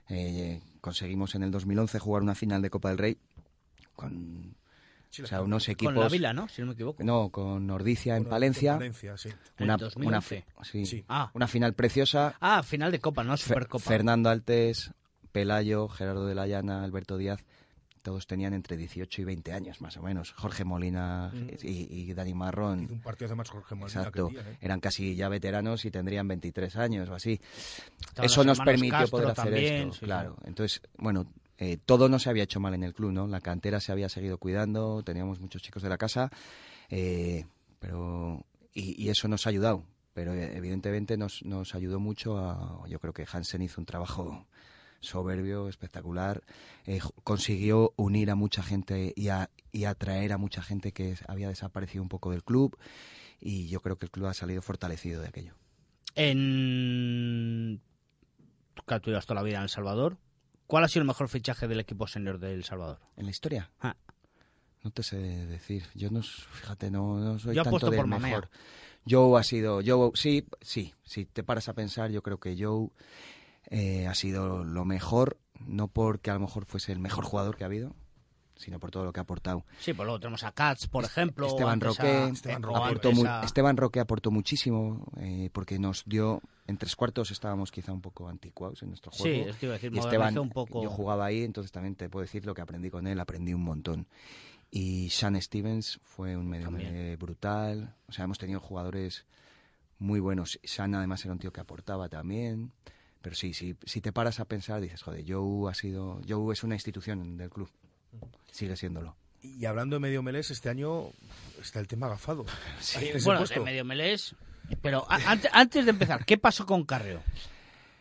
Eh, conseguimos en el 2011 jugar una final de Copa del Rey con o sea, unos equipos... Con la Vila, ¿no? Si no me equivoco. No, con Nordicia en Con- Palencia. con Palencia, sí. En Una, el 2011. una- sí, Sí. Ah. una final preciosa. Ah, final de Copa, no Supercopa. Fernando Altes, Pelayo, Gerardo de la Llana, Alberto Díaz, todos tenían entre 18 y 20 años más o menos. Jorge Molina y, y Dani Marrón. Un partido además Jorge Molina Exacto, día, ¿eh? eran casi ya veteranos y tendrían 23 años o así. Eso nos permitió Castro poder hacer también, esto, sí, claro. Entonces, bueno, eh, todo no se había hecho mal en el club, ¿no? La cantera se había seguido cuidando, teníamos muchos chicos de la casa, eh, pero y, y eso nos ha ayudado. Pero eh, evidentemente nos, nos ayudó mucho a, yo creo que Hansen hizo un trabajo soberbio, espectacular, eh, consiguió unir a mucha gente y, a, y atraer a mucha gente que había desaparecido un poco del club y yo creo que el club ha salido fortalecido de aquello. En... Claro, tú toda la vida en El Salvador. ¿Cuál ha sido el mejor fichaje del equipo senior del Salvador? ¿En la historia? Ah. No te sé decir. Yo no, fíjate, no, no soy Yo tanto del por Mamea. mejor. Joe ha sido, Joe, sí, sí, si te paras a pensar, yo creo que Joe eh, ha sido lo mejor, no porque a lo mejor fuese el mejor jugador que ha habido, sino por todo lo que ha aportado. Sí, pues luego tenemos a Katz, por ejemplo. o Esteban Roque, a- Esteban Roque, aportó mu- Esteban Roque aportó muchísimo eh, porque nos dio en tres cuartos estábamos quizá un poco anticuados en nuestro Sí, juego. es que iba a decir, y Esteban, un poco. yo jugaba ahí, entonces también te puedo decir lo que aprendí con él, aprendí un montón. Y Sean Stevens fue un medio brutal, o sea, hemos tenido jugadores muy buenos. Sean además era un tío que aportaba también. Pero sí, sí, si te paras a pensar, dices, joder, Joe ha sido, Joe es una institución del club. Sigue siéndolo. Y hablando de medio melés, este año está el tema agafado. Ese Bueno, de medio melés. Pero a- ante- antes de empezar, ¿qué pasó con Carreo?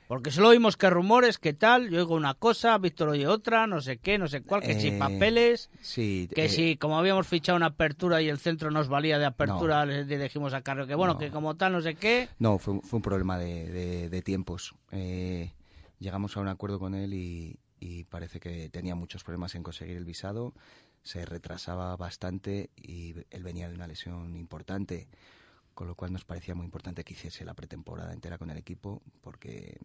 Porque solo oímos que rumores, que tal, yo oigo una cosa, Víctor oye otra, no sé qué, no sé cuál, que si Eh, papeles, Sí, que eh, si como habíamos fichado una apertura y el centro nos valía de apertura, le le dijimos a Carreo que bueno, No. que como tal, no sé qué. No, fue, un- fue un problema de, de- de tiempos. Eh, llegamos a un acuerdo con él y, y parece que tenía muchos problemas en conseguir el visado. Se retrasaba bastante y él venía de una lesión importante, con lo cual nos parecía muy importante que hiciese la pretemporada entera con el equipo, porque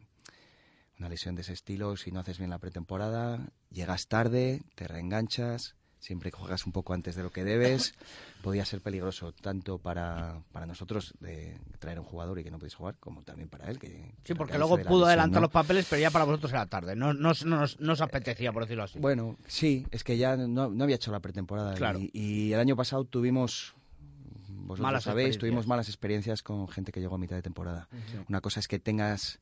una lesión de ese estilo, si no haces bien la pretemporada, llegas tarde, te reenganchas, siempre que juegas un poco antes de lo que debes, podía ser peligroso tanto para, para nosotros de traer a un jugador y que no podéis jugar, como también para él. Que Sí, porque luego pudo lesión, adelantar ¿no? los papeles, pero ya para vosotros era tarde. No, no, no no os apetecía, por decirlo así. Bueno, sí, es que ya no, no había hecho la pretemporada. Claro. Y, y el año pasado tuvimos, vosotros Malas sabéis, tuvimos malas experiencias con gente que llegó a mitad de temporada. Una cosa es que tengas,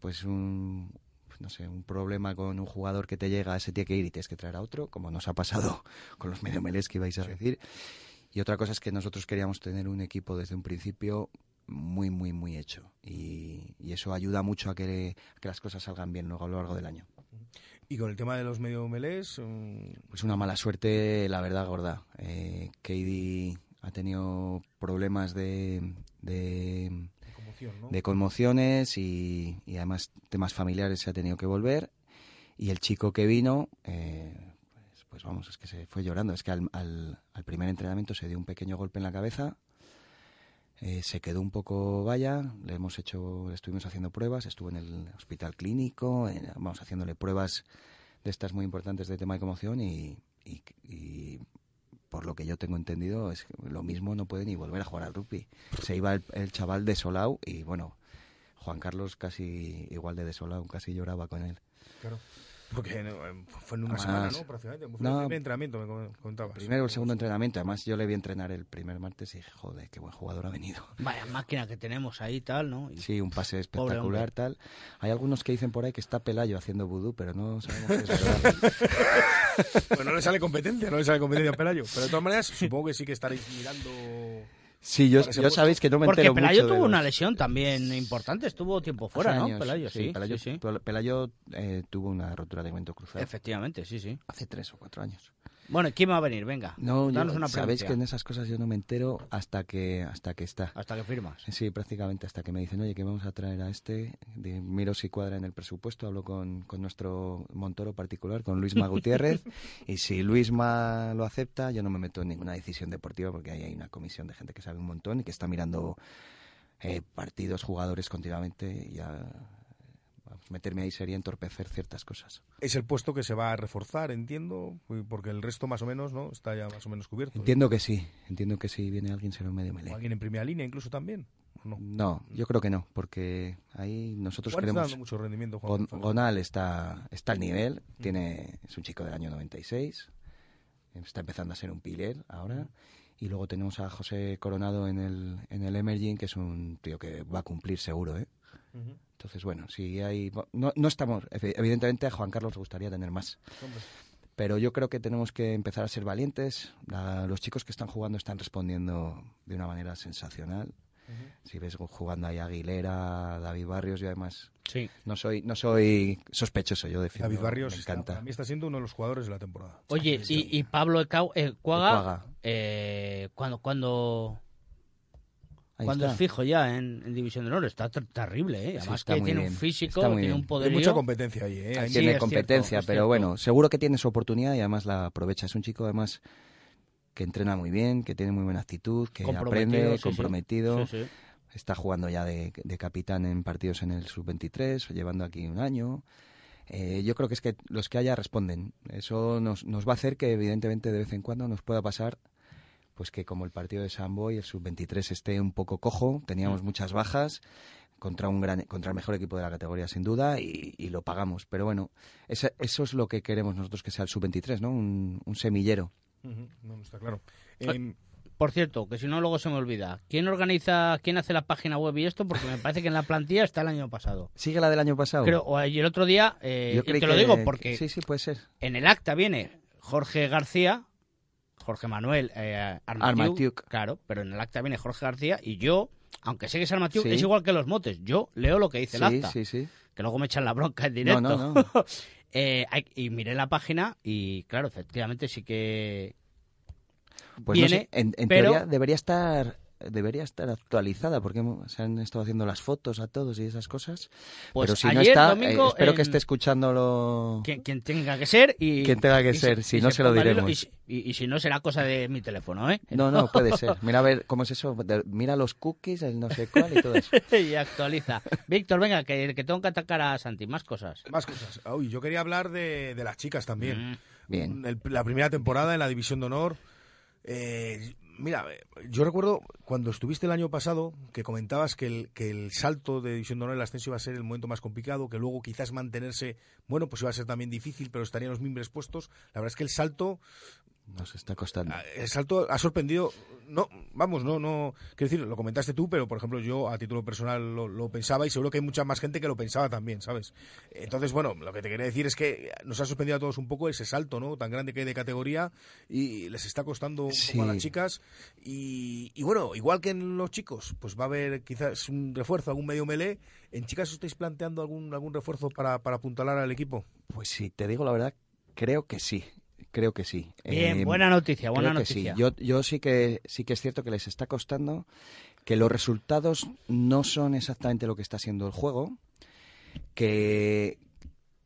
pues, un, pues, no sé, un problema con un jugador que te llega, se tiene que ir y tienes que traer a otro, como nos ha pasado con los medio melés que ibais a decir. Y otra cosa es que nosotros queríamos tener un equipo desde un principio muy, muy, muy hecho. Y, y eso ayuda mucho a que, a que las cosas salgan bien luego a lo largo del año. Y con el tema de los medio melés, mm, Pues una mala suerte, la verdad, gorda. Eh, Katie ha tenido problemas de, de, de conmociones y, y además temas familiares se ha tenido que volver. Y el chico que vino, eh, pues, pues vamos, es que se fue llorando. Es que al, al- primer entrenamiento se dio un pequeño golpe en la cabeza. eh, se quedó un poco vaya, le hemos hecho, le estuvimos haciendo pruebas, estuvo en el hospital clínico, vamos haciéndole pruebas de estas muy importantes de tema de conmoción y por lo que yo tengo entendido es lo mismo no puede ni volver a jugar al rugby. Se iba el, el chaval desolado y bueno, Juan Carlos casi igual de desolado, casi lloraba con él. Claro. Porque no, eh, fue en una Además, semana, ¿no? Prácticamente. Fue no, el primer entrenamiento, me comentabas. Primero el segundo entrenamiento, además yo le vi entrenar el primer martes y dije, joder, qué buen jugador ha venido. Vaya máquina que tenemos ahí y tal, ¿no? Y- Sí, un pase espectacular, tal. Hay algunos que dicen por ahí que está Pelayo haciendo vudú, pero no sabemos si es verdad. Pues no le sale competencia, no le sale competencia a Pelayo. Pero de todas maneras, supongo que sí que estaréis mirando. Sí, yo, sabéis que no me Porque entero Pelayo mucho tuvo los- una lesión también importante, estuvo tiempo fuera, hace ¿no? años. Pelayo, sí. Pelayo, sí, sí. Pel- Pelayo, eh, tuvo una rotura de ligamento cruzado Efectivamente, sí, sí. hace tres o cuatro años. Bueno, ¿quién va a venir? Venga, No, yo- una sabéis que en esas cosas yo no me entero hasta que hasta que está. Hasta que firmas. Sí, prácticamente hasta que me dicen, oye, que vamos a traer a este, de- miro si cuadra en el presupuesto, hablo con, con nuestro Montoro particular, con Luisma Gutiérrez, y si Luisma lo acepta, yo no me meto en ninguna decisión deportiva porque ahí hay una comisión de gente que sabe un montón y que está mirando eh, partidos, jugadores continuamente y ya meterme ahí sería entorpecer ciertas cosas. Es el puesto que se va a reforzar, entiendo, porque el resto más o menos, ¿no? Está ya más o menos cubierto. Entiendo que sí, entiendo que si viene alguien será un medio ¿O melee. alguien en primera línea incluso también? ¿o no? No, yo creo que no, porque ahí nosotros Juan está queremos... dando mucho rendimiento, Juan Gon-. Gonal está, está al nivel, tiene, es un chico del año 96, está empezando a ser un piler ahora. Y luego tenemos a José Coronado en el, en el Emerging, que es un tío que va a cumplir seguro, ¿eh? Entonces, bueno, si hay... No, no estamos... evi- Evidentemente a Juan Carlos le gustaría tener más. Hombre. Pero yo creo que tenemos que empezar a ser valientes. La- los chicos que están jugando están respondiendo de una manera sensacional. Si ves jugando ahí a Aguilera, David Barrios, yo además Sí. no soy, no soy sospechoso, yo defiendo. David Barrios me está- encanta. para mí está siendo uno de los jugadores de la temporada. Oye, y, y Pablo Ecau- eh, Cuaga, Ecuaga. eh, cuando, cuando, Ahí cuando está. es fijo ya en, en División de Honor, está ter- terrible, ¿eh? Sí, Además está que tiene bien, un físico, tiene bien. un Hay poderío. mucha competencia ahí, ¿eh? Hay- Sí, tiene competencia, cierto, pero bueno, seguro que tiene su oportunidad y además la aprovecha. Es un chico además que entrena muy bien, que tiene muy buena actitud, que Comprometido, aprende, sí, sí. comprometido. Sí, sí. Está jugando ya de, de capitán en partidos en el sub-23, llevando aquí un año. Eh, yo creo que es que los que haya responden. Eso nos, nos va a hacer que evidentemente de vez en cuando nos pueda pasar pues que como el partido de Samboy, el sub-23 esté un poco cojo, teníamos muchas bajas contra un gran contra el mejor equipo de la categoría sin duda y, y lo pagamos. Pero bueno, esa- eso es lo que queremos nosotros que sea el sub-23, ¿no? Un, un semillero. Ujú, No, no está claro. Em, Por cierto, que si no luego se me olvida. ¿Quién organiza, quién hace la página web y esto? Porque me parece que en la plantilla está el año pasado. ¿Sigue la del año pasado? Creo, o- el otro día, eh, Yo y creí te lo que- digo porque Sí, sí, puede ser. en el acta viene Jorge García, Jorge Manuel eh, Armatiuk, Armatiuk. claro, pero en el acta viene Jorge García y yo, aunque sé que es Armatiuk, Sí. es igual que los motes. Yo leo lo que dice el Sí, acta, sí, sí. que luego me echan la bronca en directo. No, no, no. Eh, y miré la página y claro, efectivamente sí que Pues no viene, sé, en, en pero- teoría debería estar debería estar actualizada porque se han estado haciendo las fotos a todos y esas cosas. Pues Pero si no está, domingo, eh, espero que esté escuchándolo. quien, quien tenga que ser y Quien tenga que y ser, si no se lo diremos. y si- Y, y si no será cosa de mi teléfono, ¿eh? No, no, puede ser. Mira a ver cómo es eso. Mira los cookies, el no sé cuál y todo eso. y actualiza. Víctor, venga, que, que tengo que atacar a Santi. Más cosas. Más cosas. Uy, yo quería hablar de, de las chicas también. Mm. Bien. El- la primera temporada en la División de Honor. Eh, mira, yo recuerdo cuando estuviste el año pasado que comentabas que el, que el salto de División de Honor, el ascenso iba a ser el momento más complicado, que luego quizás mantenerse, bueno, pues iba a ser también difícil, pero estarían los mimbres puestos. La verdad es que el salto Nos está costando. el salto ha sorprendido. No, vamos, no, no. Quiero decir, lo comentaste tú, pero por ejemplo, yo a título personal lo, lo pensaba y seguro que hay mucha más gente que lo pensaba también, ¿sabes? Entonces, bueno, lo que te quería decir es que nos ha sorprendido a todos un poco ese salto, ¿no? Tan grande que hay de categoría y les está costando un Sí. poco a las chicas. Y, y bueno, igual que en los chicos, pues va a haber quizás un refuerzo, algún medio melee. ¿En chicas os estáis planteando algún, algún refuerzo para, para apuntalar al equipo? Pues sí, te digo la verdad, creo que sí. Creo que sí. Bien, Eh, buena noticia, buena creo que noticia. sí. Yo, yo sí que sí que es cierto que les está costando, que los resultados no son exactamente lo que está siendo el juego, que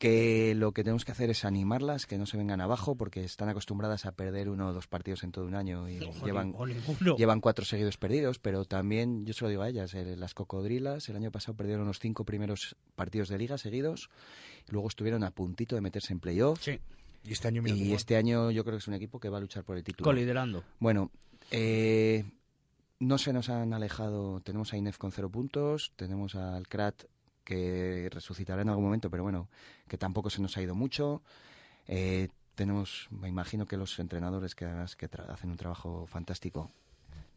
que lo que tenemos que hacer es animarlas, que no se vengan abajo, porque están acostumbradas a perder uno o dos partidos en todo un año y llevan, llevan cuatro seguidos perdidos, pero también, yo se lo digo a ellas, eh, las cocodrilas el año pasado perdieron los cinco primeros partidos de liga seguidos, luego estuvieron a puntito de meterse en playoff. Sí. Y este año, Y este año yo creo que es un equipo que va a luchar por el título. Coliderando. Bueno, eh, no se nos han alejado. Tenemos a Inef con cero puntos, tenemos al Krat que resucitará en algún momento, pero bueno, que tampoco se nos ha ido mucho. Eh, tenemos, me imagino que los entrenadores que además que hacen un trabajo fantástico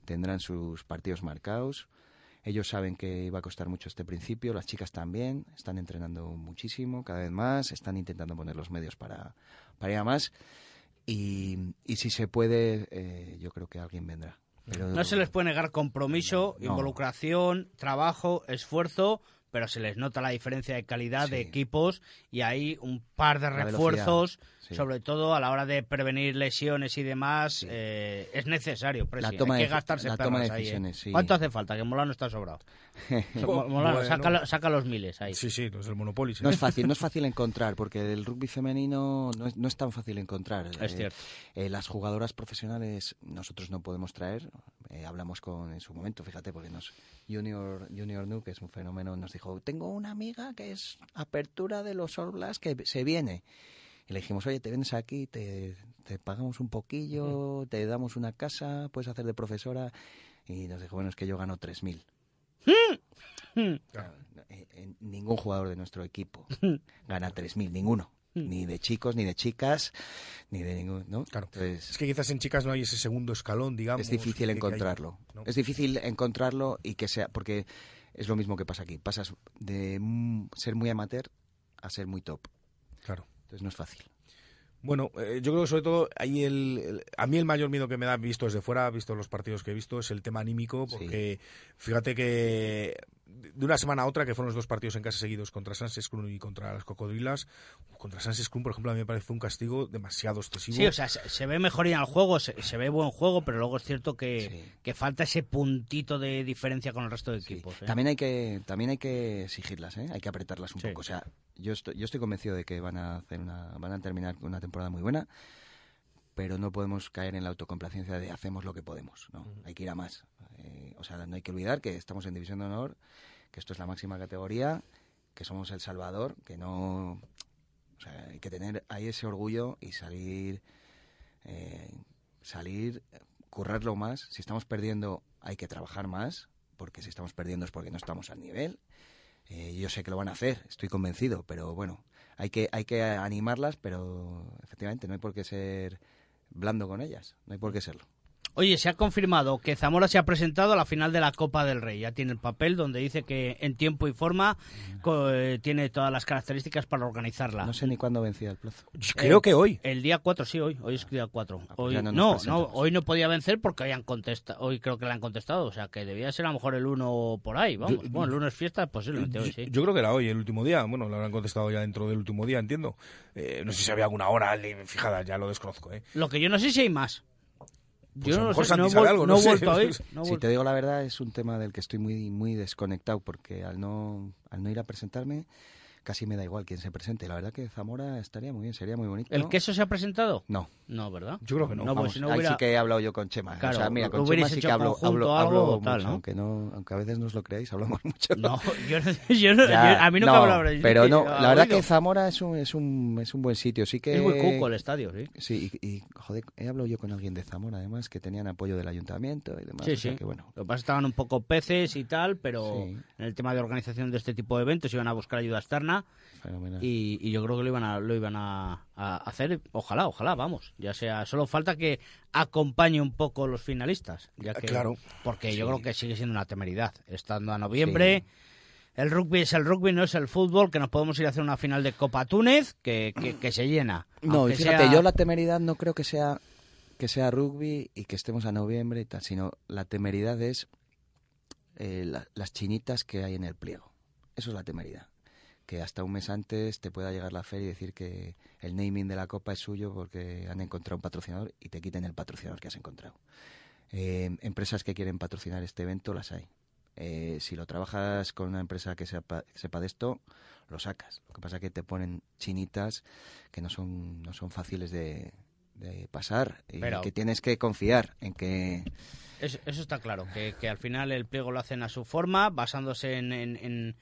tendrán sus partidos marcados. Ellos saben que iba a costar mucho este principio, las chicas también, están entrenando muchísimo, cada vez más, están intentando poner los medios para, para ir a más. Y, y si se puede, eh, yo creo que alguien vendrá. Pero No se les puede negar compromiso, No. involucración, trabajo, esfuerzo, pero se les nota la diferencia de calidad de Sí. equipos y hay un par de La refuerzos, sí. sobre todo a la hora de prevenir lesiones y demás, eh, es necesario. Presi. La toma hay que de- gastarse la toma de perlas ahí, ¿eh? decisiones, sí. ¿Cuánto hace falta? Que Molano está sobrado. Mo- Molano, Bueno. saca, lo- saca los miles ahí. Sí, sí, los del Monopoly. sí. No es fácil, no es fácil encontrar, porque el rugby femenino no es, no es tan fácil encontrar. Es Eh, cierto. eh, las jugadoras profesionales nosotros no podemos traer. Eh, hablamos con en su momento, fíjate, porque nos Junior Junior Nu, que es un fenómeno, nos dijo, tengo una amiga que es apertura de los Blacks que se viene. Y le dijimos, oye, te vienes aquí, te, te pagamos un poquillo, te damos una casa, puedes hacer de profesora. Y nos dijo, bueno, es que yo gano 3.000. Eh, eh, ningún jugador de nuestro equipo gana 3.000, ninguno. Ni de chicos, ni de chicas, ni de ningún. ¿no? Claro. Entonces, Es que quizás en chicas no hay ese segundo escalón, digamos. es difícil hay- encontrarlo. ¿no? Es difícil encontrarlo y que sea. Porque es lo mismo que pasa aquí. Pasas de ser muy amateur a ser muy top. Claro. Entonces no es fácil. Bueno, eh, yo creo que sobre todo ahí el, el- a mí el mayor miedo que me da visto desde fuera, visto los partidos que he visto, es el tema anímico, porque fíjate que de una semana a otra, que fueron los dos partidos en casa seguidos contra Sans Scrum y contra las Cocodrilas, contra Sans Scrum, por ejemplo, a mí me parece un castigo demasiado excesivo. Sí, o sea, se, se ve mejoría en el juego, se, se ve buen juego, pero luego es cierto que, que falta ese puntito de diferencia con el resto de equipos. ¿eh? También hay que también hay que exigirlas, ¿eh? hay que apretarlas un poco. O sea, yo estoy, yo estoy convencido de que van a hacer una, van a terminar una temporada muy buena, pero no podemos caer en la autocomplacencia de hacemos lo que podemos. No, hay que ir a más. Eh, o sea, no hay que olvidar que estamos en división de honor, que esto es la máxima categoría, que somos el Salvador, que no, o sea, hay que tener ahí ese orgullo y salir, eh, salir, currarlo más. Si estamos perdiendo, hay que trabajar más, porque si estamos perdiendo es porque no estamos al nivel. Eh, yo sé que lo van a hacer, estoy convencido, pero bueno, hay que, hay que animarlas, pero efectivamente no hay por qué ser blando con ellas, no hay por qué serlo. Oye, se ha confirmado que Zamora se ha presentado a la final de la Copa del Rey. Ya tiene el papel donde dice que en tiempo y forma eh, tiene todas las características para organizarla. No sé ni cuándo vencía el plazo. creo que hoy. El día 4, sí, hoy. Hoy es día 4. pues Hoy, no no, presentamos. hoy no podía vencer porque hoy, han contesta, hoy creo que le han contestado. O sea, que debía ser a lo mejor el 1 por ahí. Vamos. Yo- bueno, el 1 es fiesta, posiblemente hoy, Yo, sí. yo creo que era hoy, el último día. Bueno, lo habrán contestado ya dentro del último día, entiendo. Eh, no sé si había alguna hora fijada, ya lo desconozco. ¿eh? Lo que yo no sé si hay más. Pues yo no, sé, no, Santi he sabe vuel- algo, no no he sé. vuelto a ir. no he si te digo la verdad, es un tema del que estoy muy, muy desconectado, porque al no, al no ir a presentarme, casi me da igual quién se presente. La verdad que Zamora estaría muy bien, sería muy bonito. ¿El queso se ha presentado? No. No, ¿verdad? Yo creo que no. No, pues si no ahí sí que he hablado yo con Chema. Claro, o sea, mira, con Chema sí que hablo, hablo, algo hablo tal, ¿no? aunque, no, aunque a veces no os lo creáis, hablamos mucho. No, yo, yo no- Ya, yo- a mí nunca no, me habréis Pero no, ¿ha la verdad que Zamora es un, es un, es un buen sitio. Sí que... Es muy cuco el estadio, sí. Sí, y, y, joder, he hablado yo con alguien de Zamora, además, que tenían apoyo del ayuntamiento y demás. Sí, o sea sí. que bueno. Lo que pasa es que estaban un poco peces y tal, pero Sí. en el tema de organización de este tipo de eventos iban a buscar ayuda externa Y, y yo creo que lo iban a, lo iban a, a hacer. Ojalá, ojalá, vamos. Ya sea, solo falta que acompañe un poco los finalistas. Ya que, Claro. Porque yo creo que sigue siendo una temeridad. Estando a noviembre, el rugby es el rugby, no es el fútbol, que nos podemos ir a hacer una final de Copa Túnez que, que, que se llena. No, y fíjate, sea- yo la temeridad no creo que sea que sea rugby y que estemos a noviembre y tal, sino la temeridad es eh, la- las chinitas que hay en el pliego. Eso es la temeridad. Que hasta un mes antes te pueda llegar la feria y decir que el naming de la copa es suyo porque han encontrado un patrocinador y te quiten el patrocinador que has encontrado. Eh, empresas que quieren patrocinar este evento las hay. Eh, si lo trabajas con una empresa que sepa, que sepa de esto, lo sacas. Lo que pasa es que te ponen chinitas que no son, no son fáciles de, de pasar y Pero- que tienes que confiar en que... Eso, eso está claro, que, que al final el pliego lo hacen a su forma, basándose en, en, en,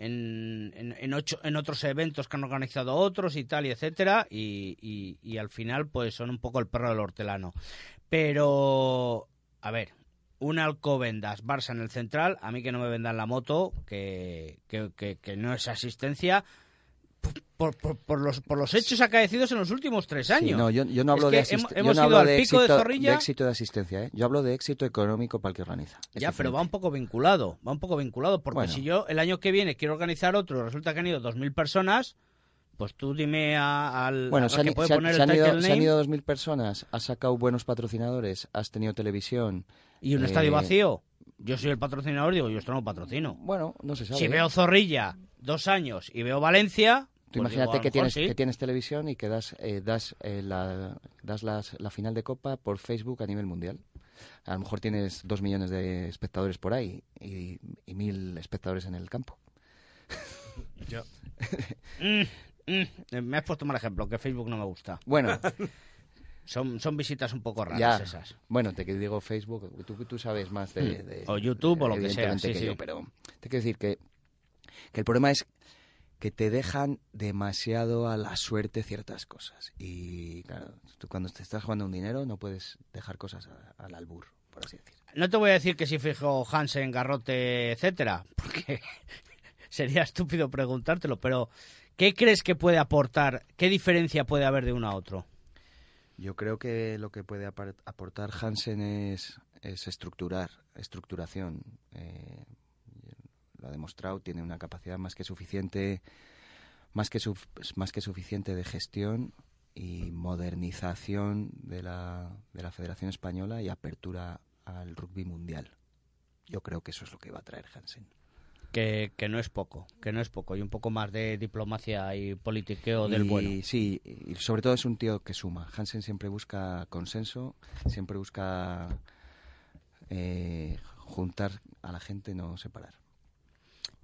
en, en- en ocho, en otros eventos que han organizado otros y tal, y etcétera, y, y, al final pues son un poco el perro del hortelano. Pero, a ver, un Alcobendas, Barça en el central, a mí que no me vendan la moto, que, que- que no es asistencia, por, por, por los, por los hechos acaecidos en los últimos tres Sí, años. no, yo, yo no Es hablo que de, hem- asist- yo hemos no ido hablo al de pico de éxito, Zorrilla. éxito de asistencia, ¿eh? Yo hablo de éxito económico para el que organiza. Es Ya, pero va un poco vinculado, va un poco vinculado, porque Bueno. si yo el año que viene quiero organizar otro, resulta que han ido 2.000 personas, pues tú dime a- al Bueno, al se han, que puede se poner se el han ido, se han ido 2.000 personas, has sacado buenos patrocinadores, has tenido televisión. y un eh, estadio vacío. Yo soy el patrocinador, digo, yo esto no patrocino. Bueno, no se sabe. Si ¿eh? veo Zorrilla dos años y veo Valencia, Tú pues imagínate que tienes, sí. que tienes televisión y que das, eh, das, eh, la, das las- la final de Copa por Facebook a nivel mundial. A lo mejor tienes dos millones de espectadores por ahí y, y mil espectadores en el campo. Mm, mm, me has puesto mal ejemplo, que Facebook no me gusta. Bueno, Son, son visitas un poco raras ya. esas. Bueno, te digo Facebook, tú, tú sabes más de, Mm. de- O YouTube o lo que sea, sí, que sí. yo, pero te quiero decir que, que el problema es que te dejan demasiado a la suerte ciertas cosas. Y claro, tú cuando te estás jugando un dinero no puedes dejar cosas a- al albur, por así decir. No te voy a decir que si fijo Hansen, Garrote, etcétera, porque sería estúpido preguntártelo, pero ¿qué crees que puede aportar? ¿Qué diferencia puede haber de uno a otro? Yo creo que lo que puede aportar Hansen es, es estructurar, estructuración. Eh, lo ha demostrado, tiene una capacidad más que suficiente, más que, suf- más que suficiente de gestión y modernización de la, de la Federación Española y apertura al rugby mundial. Yo creo que eso es lo que va a traer Hansen. Que, que no es poco, que no es poco, y un poco más de diplomacia y politiqueo del Y bueno. Sí, y sobre todo es un tío que suma. Hansen siempre busca consenso, siempre busca eh, juntar a la gente, no separar.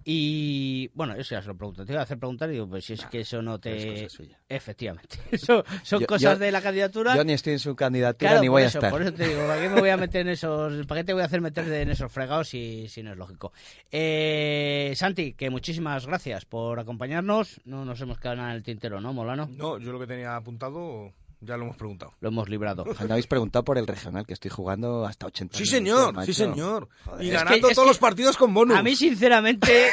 Y bueno, eso ya se lo pregunto. Te iba a hacer preguntar y digo, pues si es que eso no pero es te. cosa suya. Efectivamente. Eso son Yo- cosas yo- de la candidatura. Yo ni estoy en su candidatura Claro, ni voy eso, a estar. Por eso te digo, ¿para qué me voy a meter en esos, para qué te voy a hacer meter en esos fregados si, si no es lógico? Eh, Santi, que muchísimas gracias por acompañarnos. No nos hemos quedado nada en el tintero, ¿no, Molano? No, yo lo que tenía apuntado ya lo hemos preguntado. Lo hemos librado. Me habéis preguntado por el regional, que estoy jugando hasta 80 Sí, señor, sí, señor. Y Es ganando es todos que los partidos con bonus. A mí, sinceramente,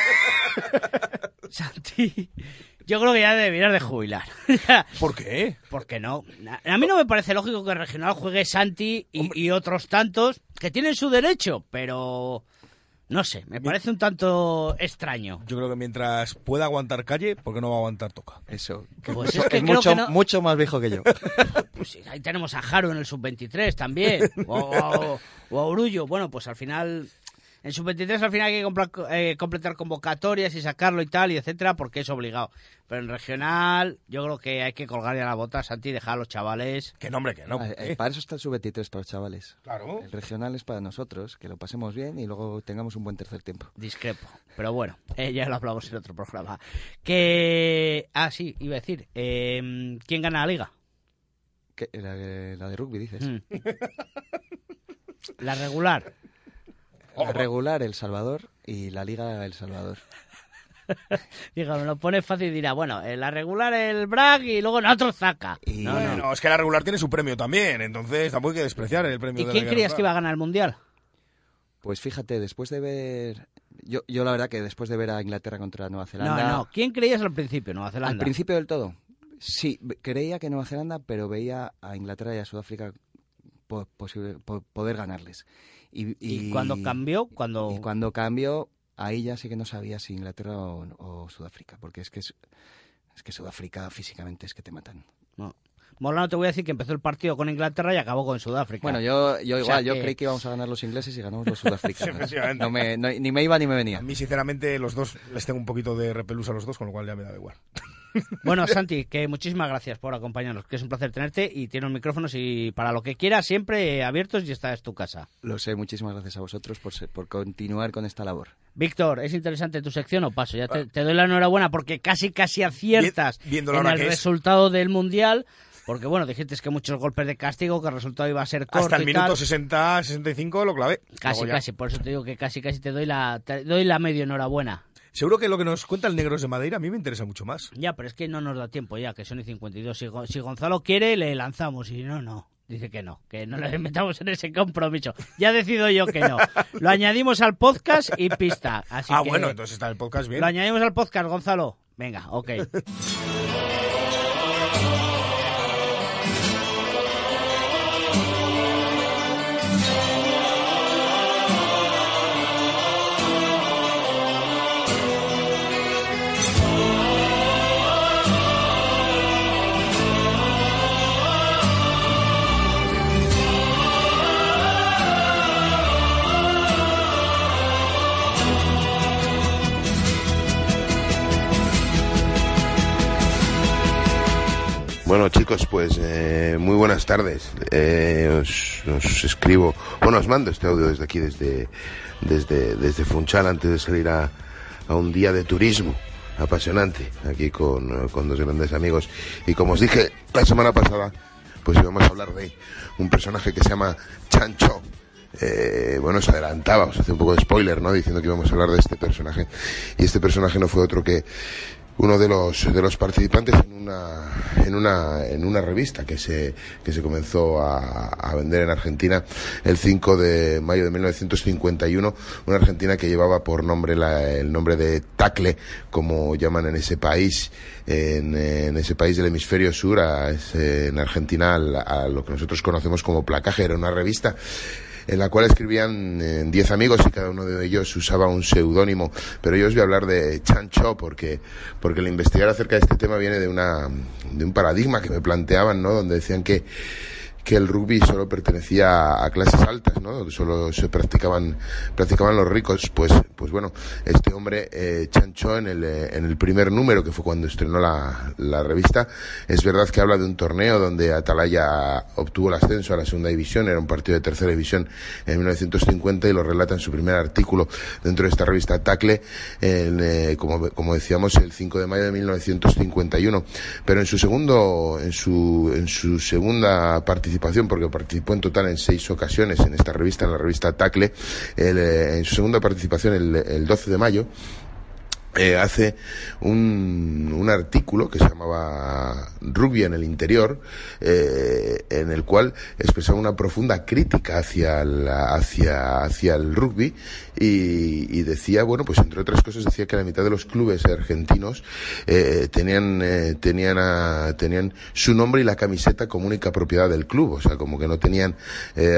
Santi, yo creo que ya deberías de jubilar. ¿Por qué? ¿Por qué no? A mí no me parece lógico que el regional juegue Santi y, y otros tantos que tienen su derecho, pero no sé, me parece un tanto extraño. Yo creo que mientras pueda aguantar calle, porque no va a aguantar toca. Eso. Pues es que es mucho, que no- mucho más viejo que yo. Pues sí, ahí tenemos a Jaro en el sub-23 también, o, o- o a Orullo. Bueno, pues al final, en sub-23 al final hay que eh, completar convocatorias y sacarlo y tal, y etcétera, porque es obligado. Pero en regional, yo creo que hay que colgar ya la bota, Santi, y dejar a los chavales. Que nombre, que no. Ah, eh, para eso está el sub-23 para los chavales. Claro. El regional es para nosotros, que lo pasemos bien y luego tengamos un buen tercer tiempo. Discrepo. Pero bueno, eh, ya lo hablamos en otro programa. Que. Ah, sí, iba a decir. eh, ¿Quién gana la liga? La, la de rugby, dices. Mm. La regular. La regular El Salvador y la Liga El Salvador. Diga, me lo pone fácil y dirá, bueno, eh, la regular el Bragg y luego nosotros Zaca. Y- No, Bueno, no. es que la regular tiene su premio también, entonces tampoco hay que despreciar el premio ¿Y de quién la creías que iba a ganar el mundial? Pues fíjate, después de ver... Yo, yo la verdad que después de ver a Inglaterra contra Nueva No, Zelanda... no. ¿Quién creías al principio? Nueva Al Zelanda. principio del todo. Sí, creía que Nueva Zelanda, pero veía a Inglaterra y a Sudáfrica po- posible, po- poder ganarles. Y, ¿Y cuando cambió? Cuando... y cuando cambió, ahí ya sí que no sabía si Inglaterra o, o Sudáfrica, porque es que es, es que Sudáfrica físicamente es que te matan. No. Molano te voy a decir que empezó el partido con Inglaterra y acabó con Sudáfrica. Bueno, yo, yo O igual, sea yo que- creí que íbamos a ganar los ingleses y ganamos los sudafricanos. efectivamente. no me, no- ni me iba ni me venía. A mí, sinceramente, los dos les tengo un poquito de repelús a los dos, con lo cual ya me da igual. Bueno, Santi, que muchísimas gracias por acompañarnos, que es un placer tenerte y tienes micrófonos y para lo que quieras siempre abiertos y esta es tu casa. Lo sé, muchísimas gracias a vosotros por, ser- por continuar con esta labor. Víctor, ¿es interesante tu sección o paso? Ya te, te doy la enhorabuena porque casi casi aciertas viéndolo en el resultado del Mundial. Porque bueno, dijiste que muchos golpes de castigo, que el resultado iba a ser corto Hasta el y minuto tal. 60, 65 lo clavé. Casi, casi, por eso te digo que casi, casi te doy la, te doy la medio enhorabuena. Seguro que lo que nos cuenta el Negros de Madeira a mí me interesa mucho más. Ya, pero es que no nos da tiempo ya, que son y 52. Si, Go- si Gonzalo quiere, le lanzamos, y no, no. Dice que no, que no le metamos en ese compromiso. Ya decido yo que no. Lo añadimos al podcast y pista. Así ah, que bueno, entonces está el podcast bien. Lo añadimos al podcast, Gonzalo. Venga, ok. Bueno chicos, pues eh, muy buenas tardes. Eh, os, escribo, bueno, os mando este audio desde aquí, desde, desde, desde Funchal, antes de salir a, a un día de turismo apasionante, aquí con, con dos grandes amigos. Y como os dije la semana pasada, pues íbamos a hablar de un personaje que se llama Chancho. Eh, bueno, os adelantaba, os hace un poco de spoiler, ¿no? Diciendo que íbamos a hablar de este personaje. Y este personaje no fue otro que uno de los de los participantes en una en una en una revista que se que se comenzó a, a vender en Argentina el 5 de mayo de 1951 una Argentina que llevaba por nombre la- el nombre de Tacle como llaman en ese país en, en ese país del hemisferio sur a en Argentina al- a lo que nosotros conocemos como placaje. Era una revista en la cual escribían eh, 10 amigos y cada uno de ellos usaba un seudónimo. Pero yo os voy a hablar de Chancho porque, porque el investigar acerca de este tema viene de, una, de un paradigma que me planteaban, ¿no? Donde decían que, que el rugby solo pertenecía a clases altas, ¿no? Solo se practicaban, practicaban los ricos. Pues, pues bueno, este hombre, eh, Chancho, en el, eh, en el primer número, que fue cuando estrenó la, la revista, es verdad que habla de un torneo donde Atalaya obtuvo el ascenso a la segunda división, era un partido de tercera división en 1950 y lo relata en su primer artículo dentro de esta revista Tacle, en, eh, como, como decíamos, el 5 de mayo de 1951. Pero en su segundo, en su, en su segunda participación, porque participó en total en seis ocasiones en esta revista, en la revista Tacle, el, eh, en su segunda participación el, el 12 de mayo, eh, hace un, un artículo que se llamaba Rugby en el interior, eh, en el cual expresaba una profunda crítica hacia, la- hacia, hacia el rugby y, decía, bueno, pues entre otras cosas decía que la mitad de los clubes argentinos eh, tenían, eh, tenían, tenían su nombre y la camiseta como única propiedad del club, o sea, como que no tenían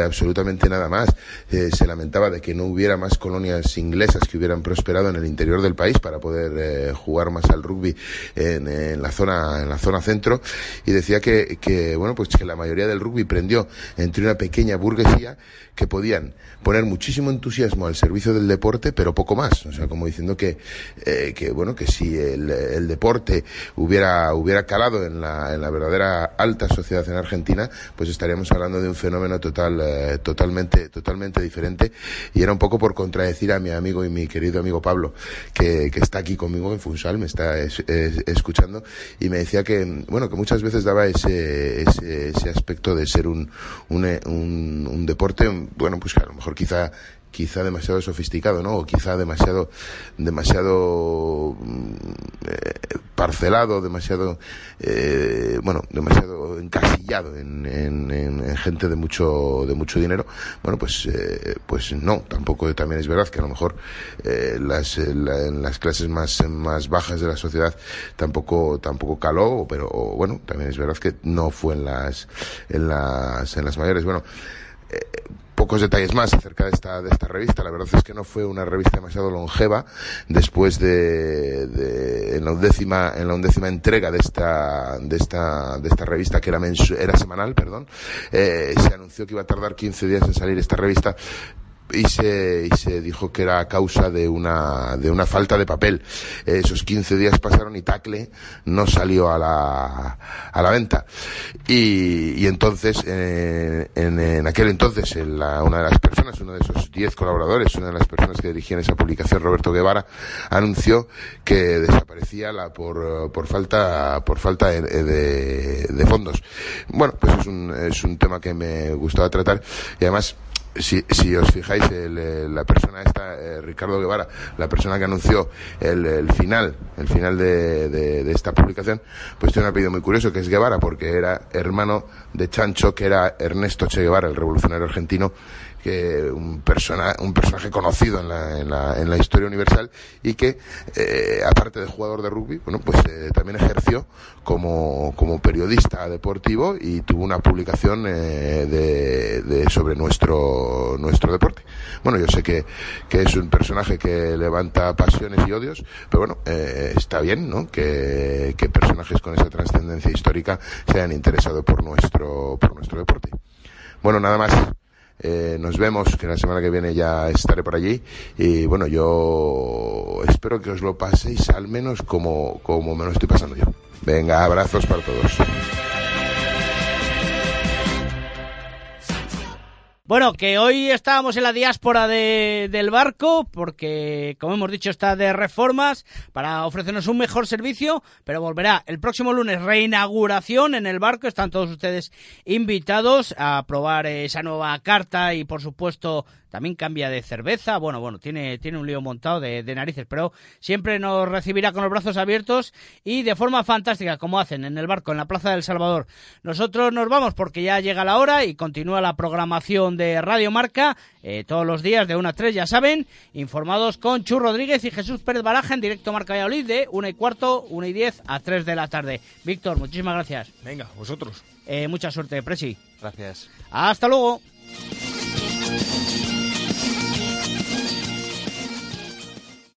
absolutamente nada más. Se lamentaba de que no hubiera más colonias inglesas que hubieran prosperado en el interior del país para poder eh, jugar más al rugby en, en la zona en la zona centro. Y decía que, que bueno pues que la mayoría del rugby prendió entre una pequeña burguesía que podían poner muchísimo entusiasmo al servicio del deporte pero poco más. O sea como diciendo que eh, que bueno que si el, el deporte hubiera hubiera calado en la, en la verdadera alta sociedad en Argentina pues estaríamos hablando de un fenómeno total eh, totalmente totalmente diferente. Y era un poco por contradecir a mi amigo y mi querido amigo Pablo que, que está aquí conmigo en Funsal me está es- es- escuchando y me decía que bueno que muchas veces daba ese ese, ese aspecto de ser un, un, un, un deporte bueno pues a lo mejor quizá quizá demasiado sofisticado, ¿no? O quizá demasiado, demasiado mm, eh, parcelado, demasiado, eh, bueno, demasiado encasillado en, en- en- en gente de mucho, de mucho dinero. Bueno, pues, eh, pues no, tampoco también es verdad que a lo mejor eh, las, eh, en las clases más, más bajas de la sociedad tampoco, tampoco caló, pero bueno, también es verdad que no fue en las, en las, en las mayores. Bueno, pocos detalles más acerca de esta, de esta revista. La verdad es que no fue una revista demasiado longeva. Después de, de en la undécima, en la undécima entrega de esta, de esta, de esta revista que era era semanal, perdón, eh, se anunció que iba a tardar 15 días en salir esta revista y se, y se dijo que era a causa de una, de una falta de papel. Esos 15 días pasaron y Tacle no salió a la, a la venta. Y, y entonces, eh, en, en, aquel entonces, una de las personas, uno de esos 10 colaboradores, una de las personas que dirigían esa publicación, Roberto Guevara, anunció que desaparecía la, por, por falta, por falta de, de, de fondos. Bueno, pues es un, es un tema que me gustaba tratar y además si, si os fijáis, el, la persona esta, eh, Ricardo Guevara, la persona que anunció el, el final, el final de, de, de, esta publicación, pues tiene un apellido muy curioso, que es Guevara, porque era hermano de Chancho, que era Ernesto Che Guevara, el revolucionario argentino, que un, persona, un personaje conocido en la, en la, en la historia universal y que, eh, aparte de jugador de rugby, bueno, pues eh, también ejerció como, como periodista deportivo y tuvo una publicación eh, de, sobre nuestro, nuestro deporte. Bueno, yo sé que, que es un personaje que levanta pasiones y odios, pero bueno, eh, está bien, ¿no? Que, que personajes con esa trascendencia histórica se hayan interesado por nuestro, por nuestro deporte. Bueno, nada más. Eh, nos vemos, que la semana que viene ya estaré por allí. Y bueno, yo espero que os lo paséis al menos como, como me lo estoy pasando yo. Venga, abrazos para todos. Bueno, que hoy estábamos en la diáspora de, del barco, porque, como hemos dicho, está de reformas para ofrecernos un mejor servicio, pero volverá el próximo lunes, reinauguración en el barco. Están todos ustedes invitados a probar esa nueva carta y, por supuesto, también cambia de cerveza, bueno, bueno, tiene, tiene un lío montado de, de, narices, pero siempre nos recibirá con los brazos abiertos y de forma fantástica, como hacen en el barco, en la Plaza del Salvador. Nosotros nos vamos porque ya llega la hora y continúa la programación de Radio Marca, eh, todos los días de 1 a 3, ya saben, informados con Chu Rodríguez y Jesús Pérez Baraja en directo Marca Valladolid de 1 y cuarto, 1 y 10 a 3 de la tarde. Víctor, muchísimas gracias. Venga, vosotros. Eh, mucha suerte, Presi. Gracias. Hasta luego.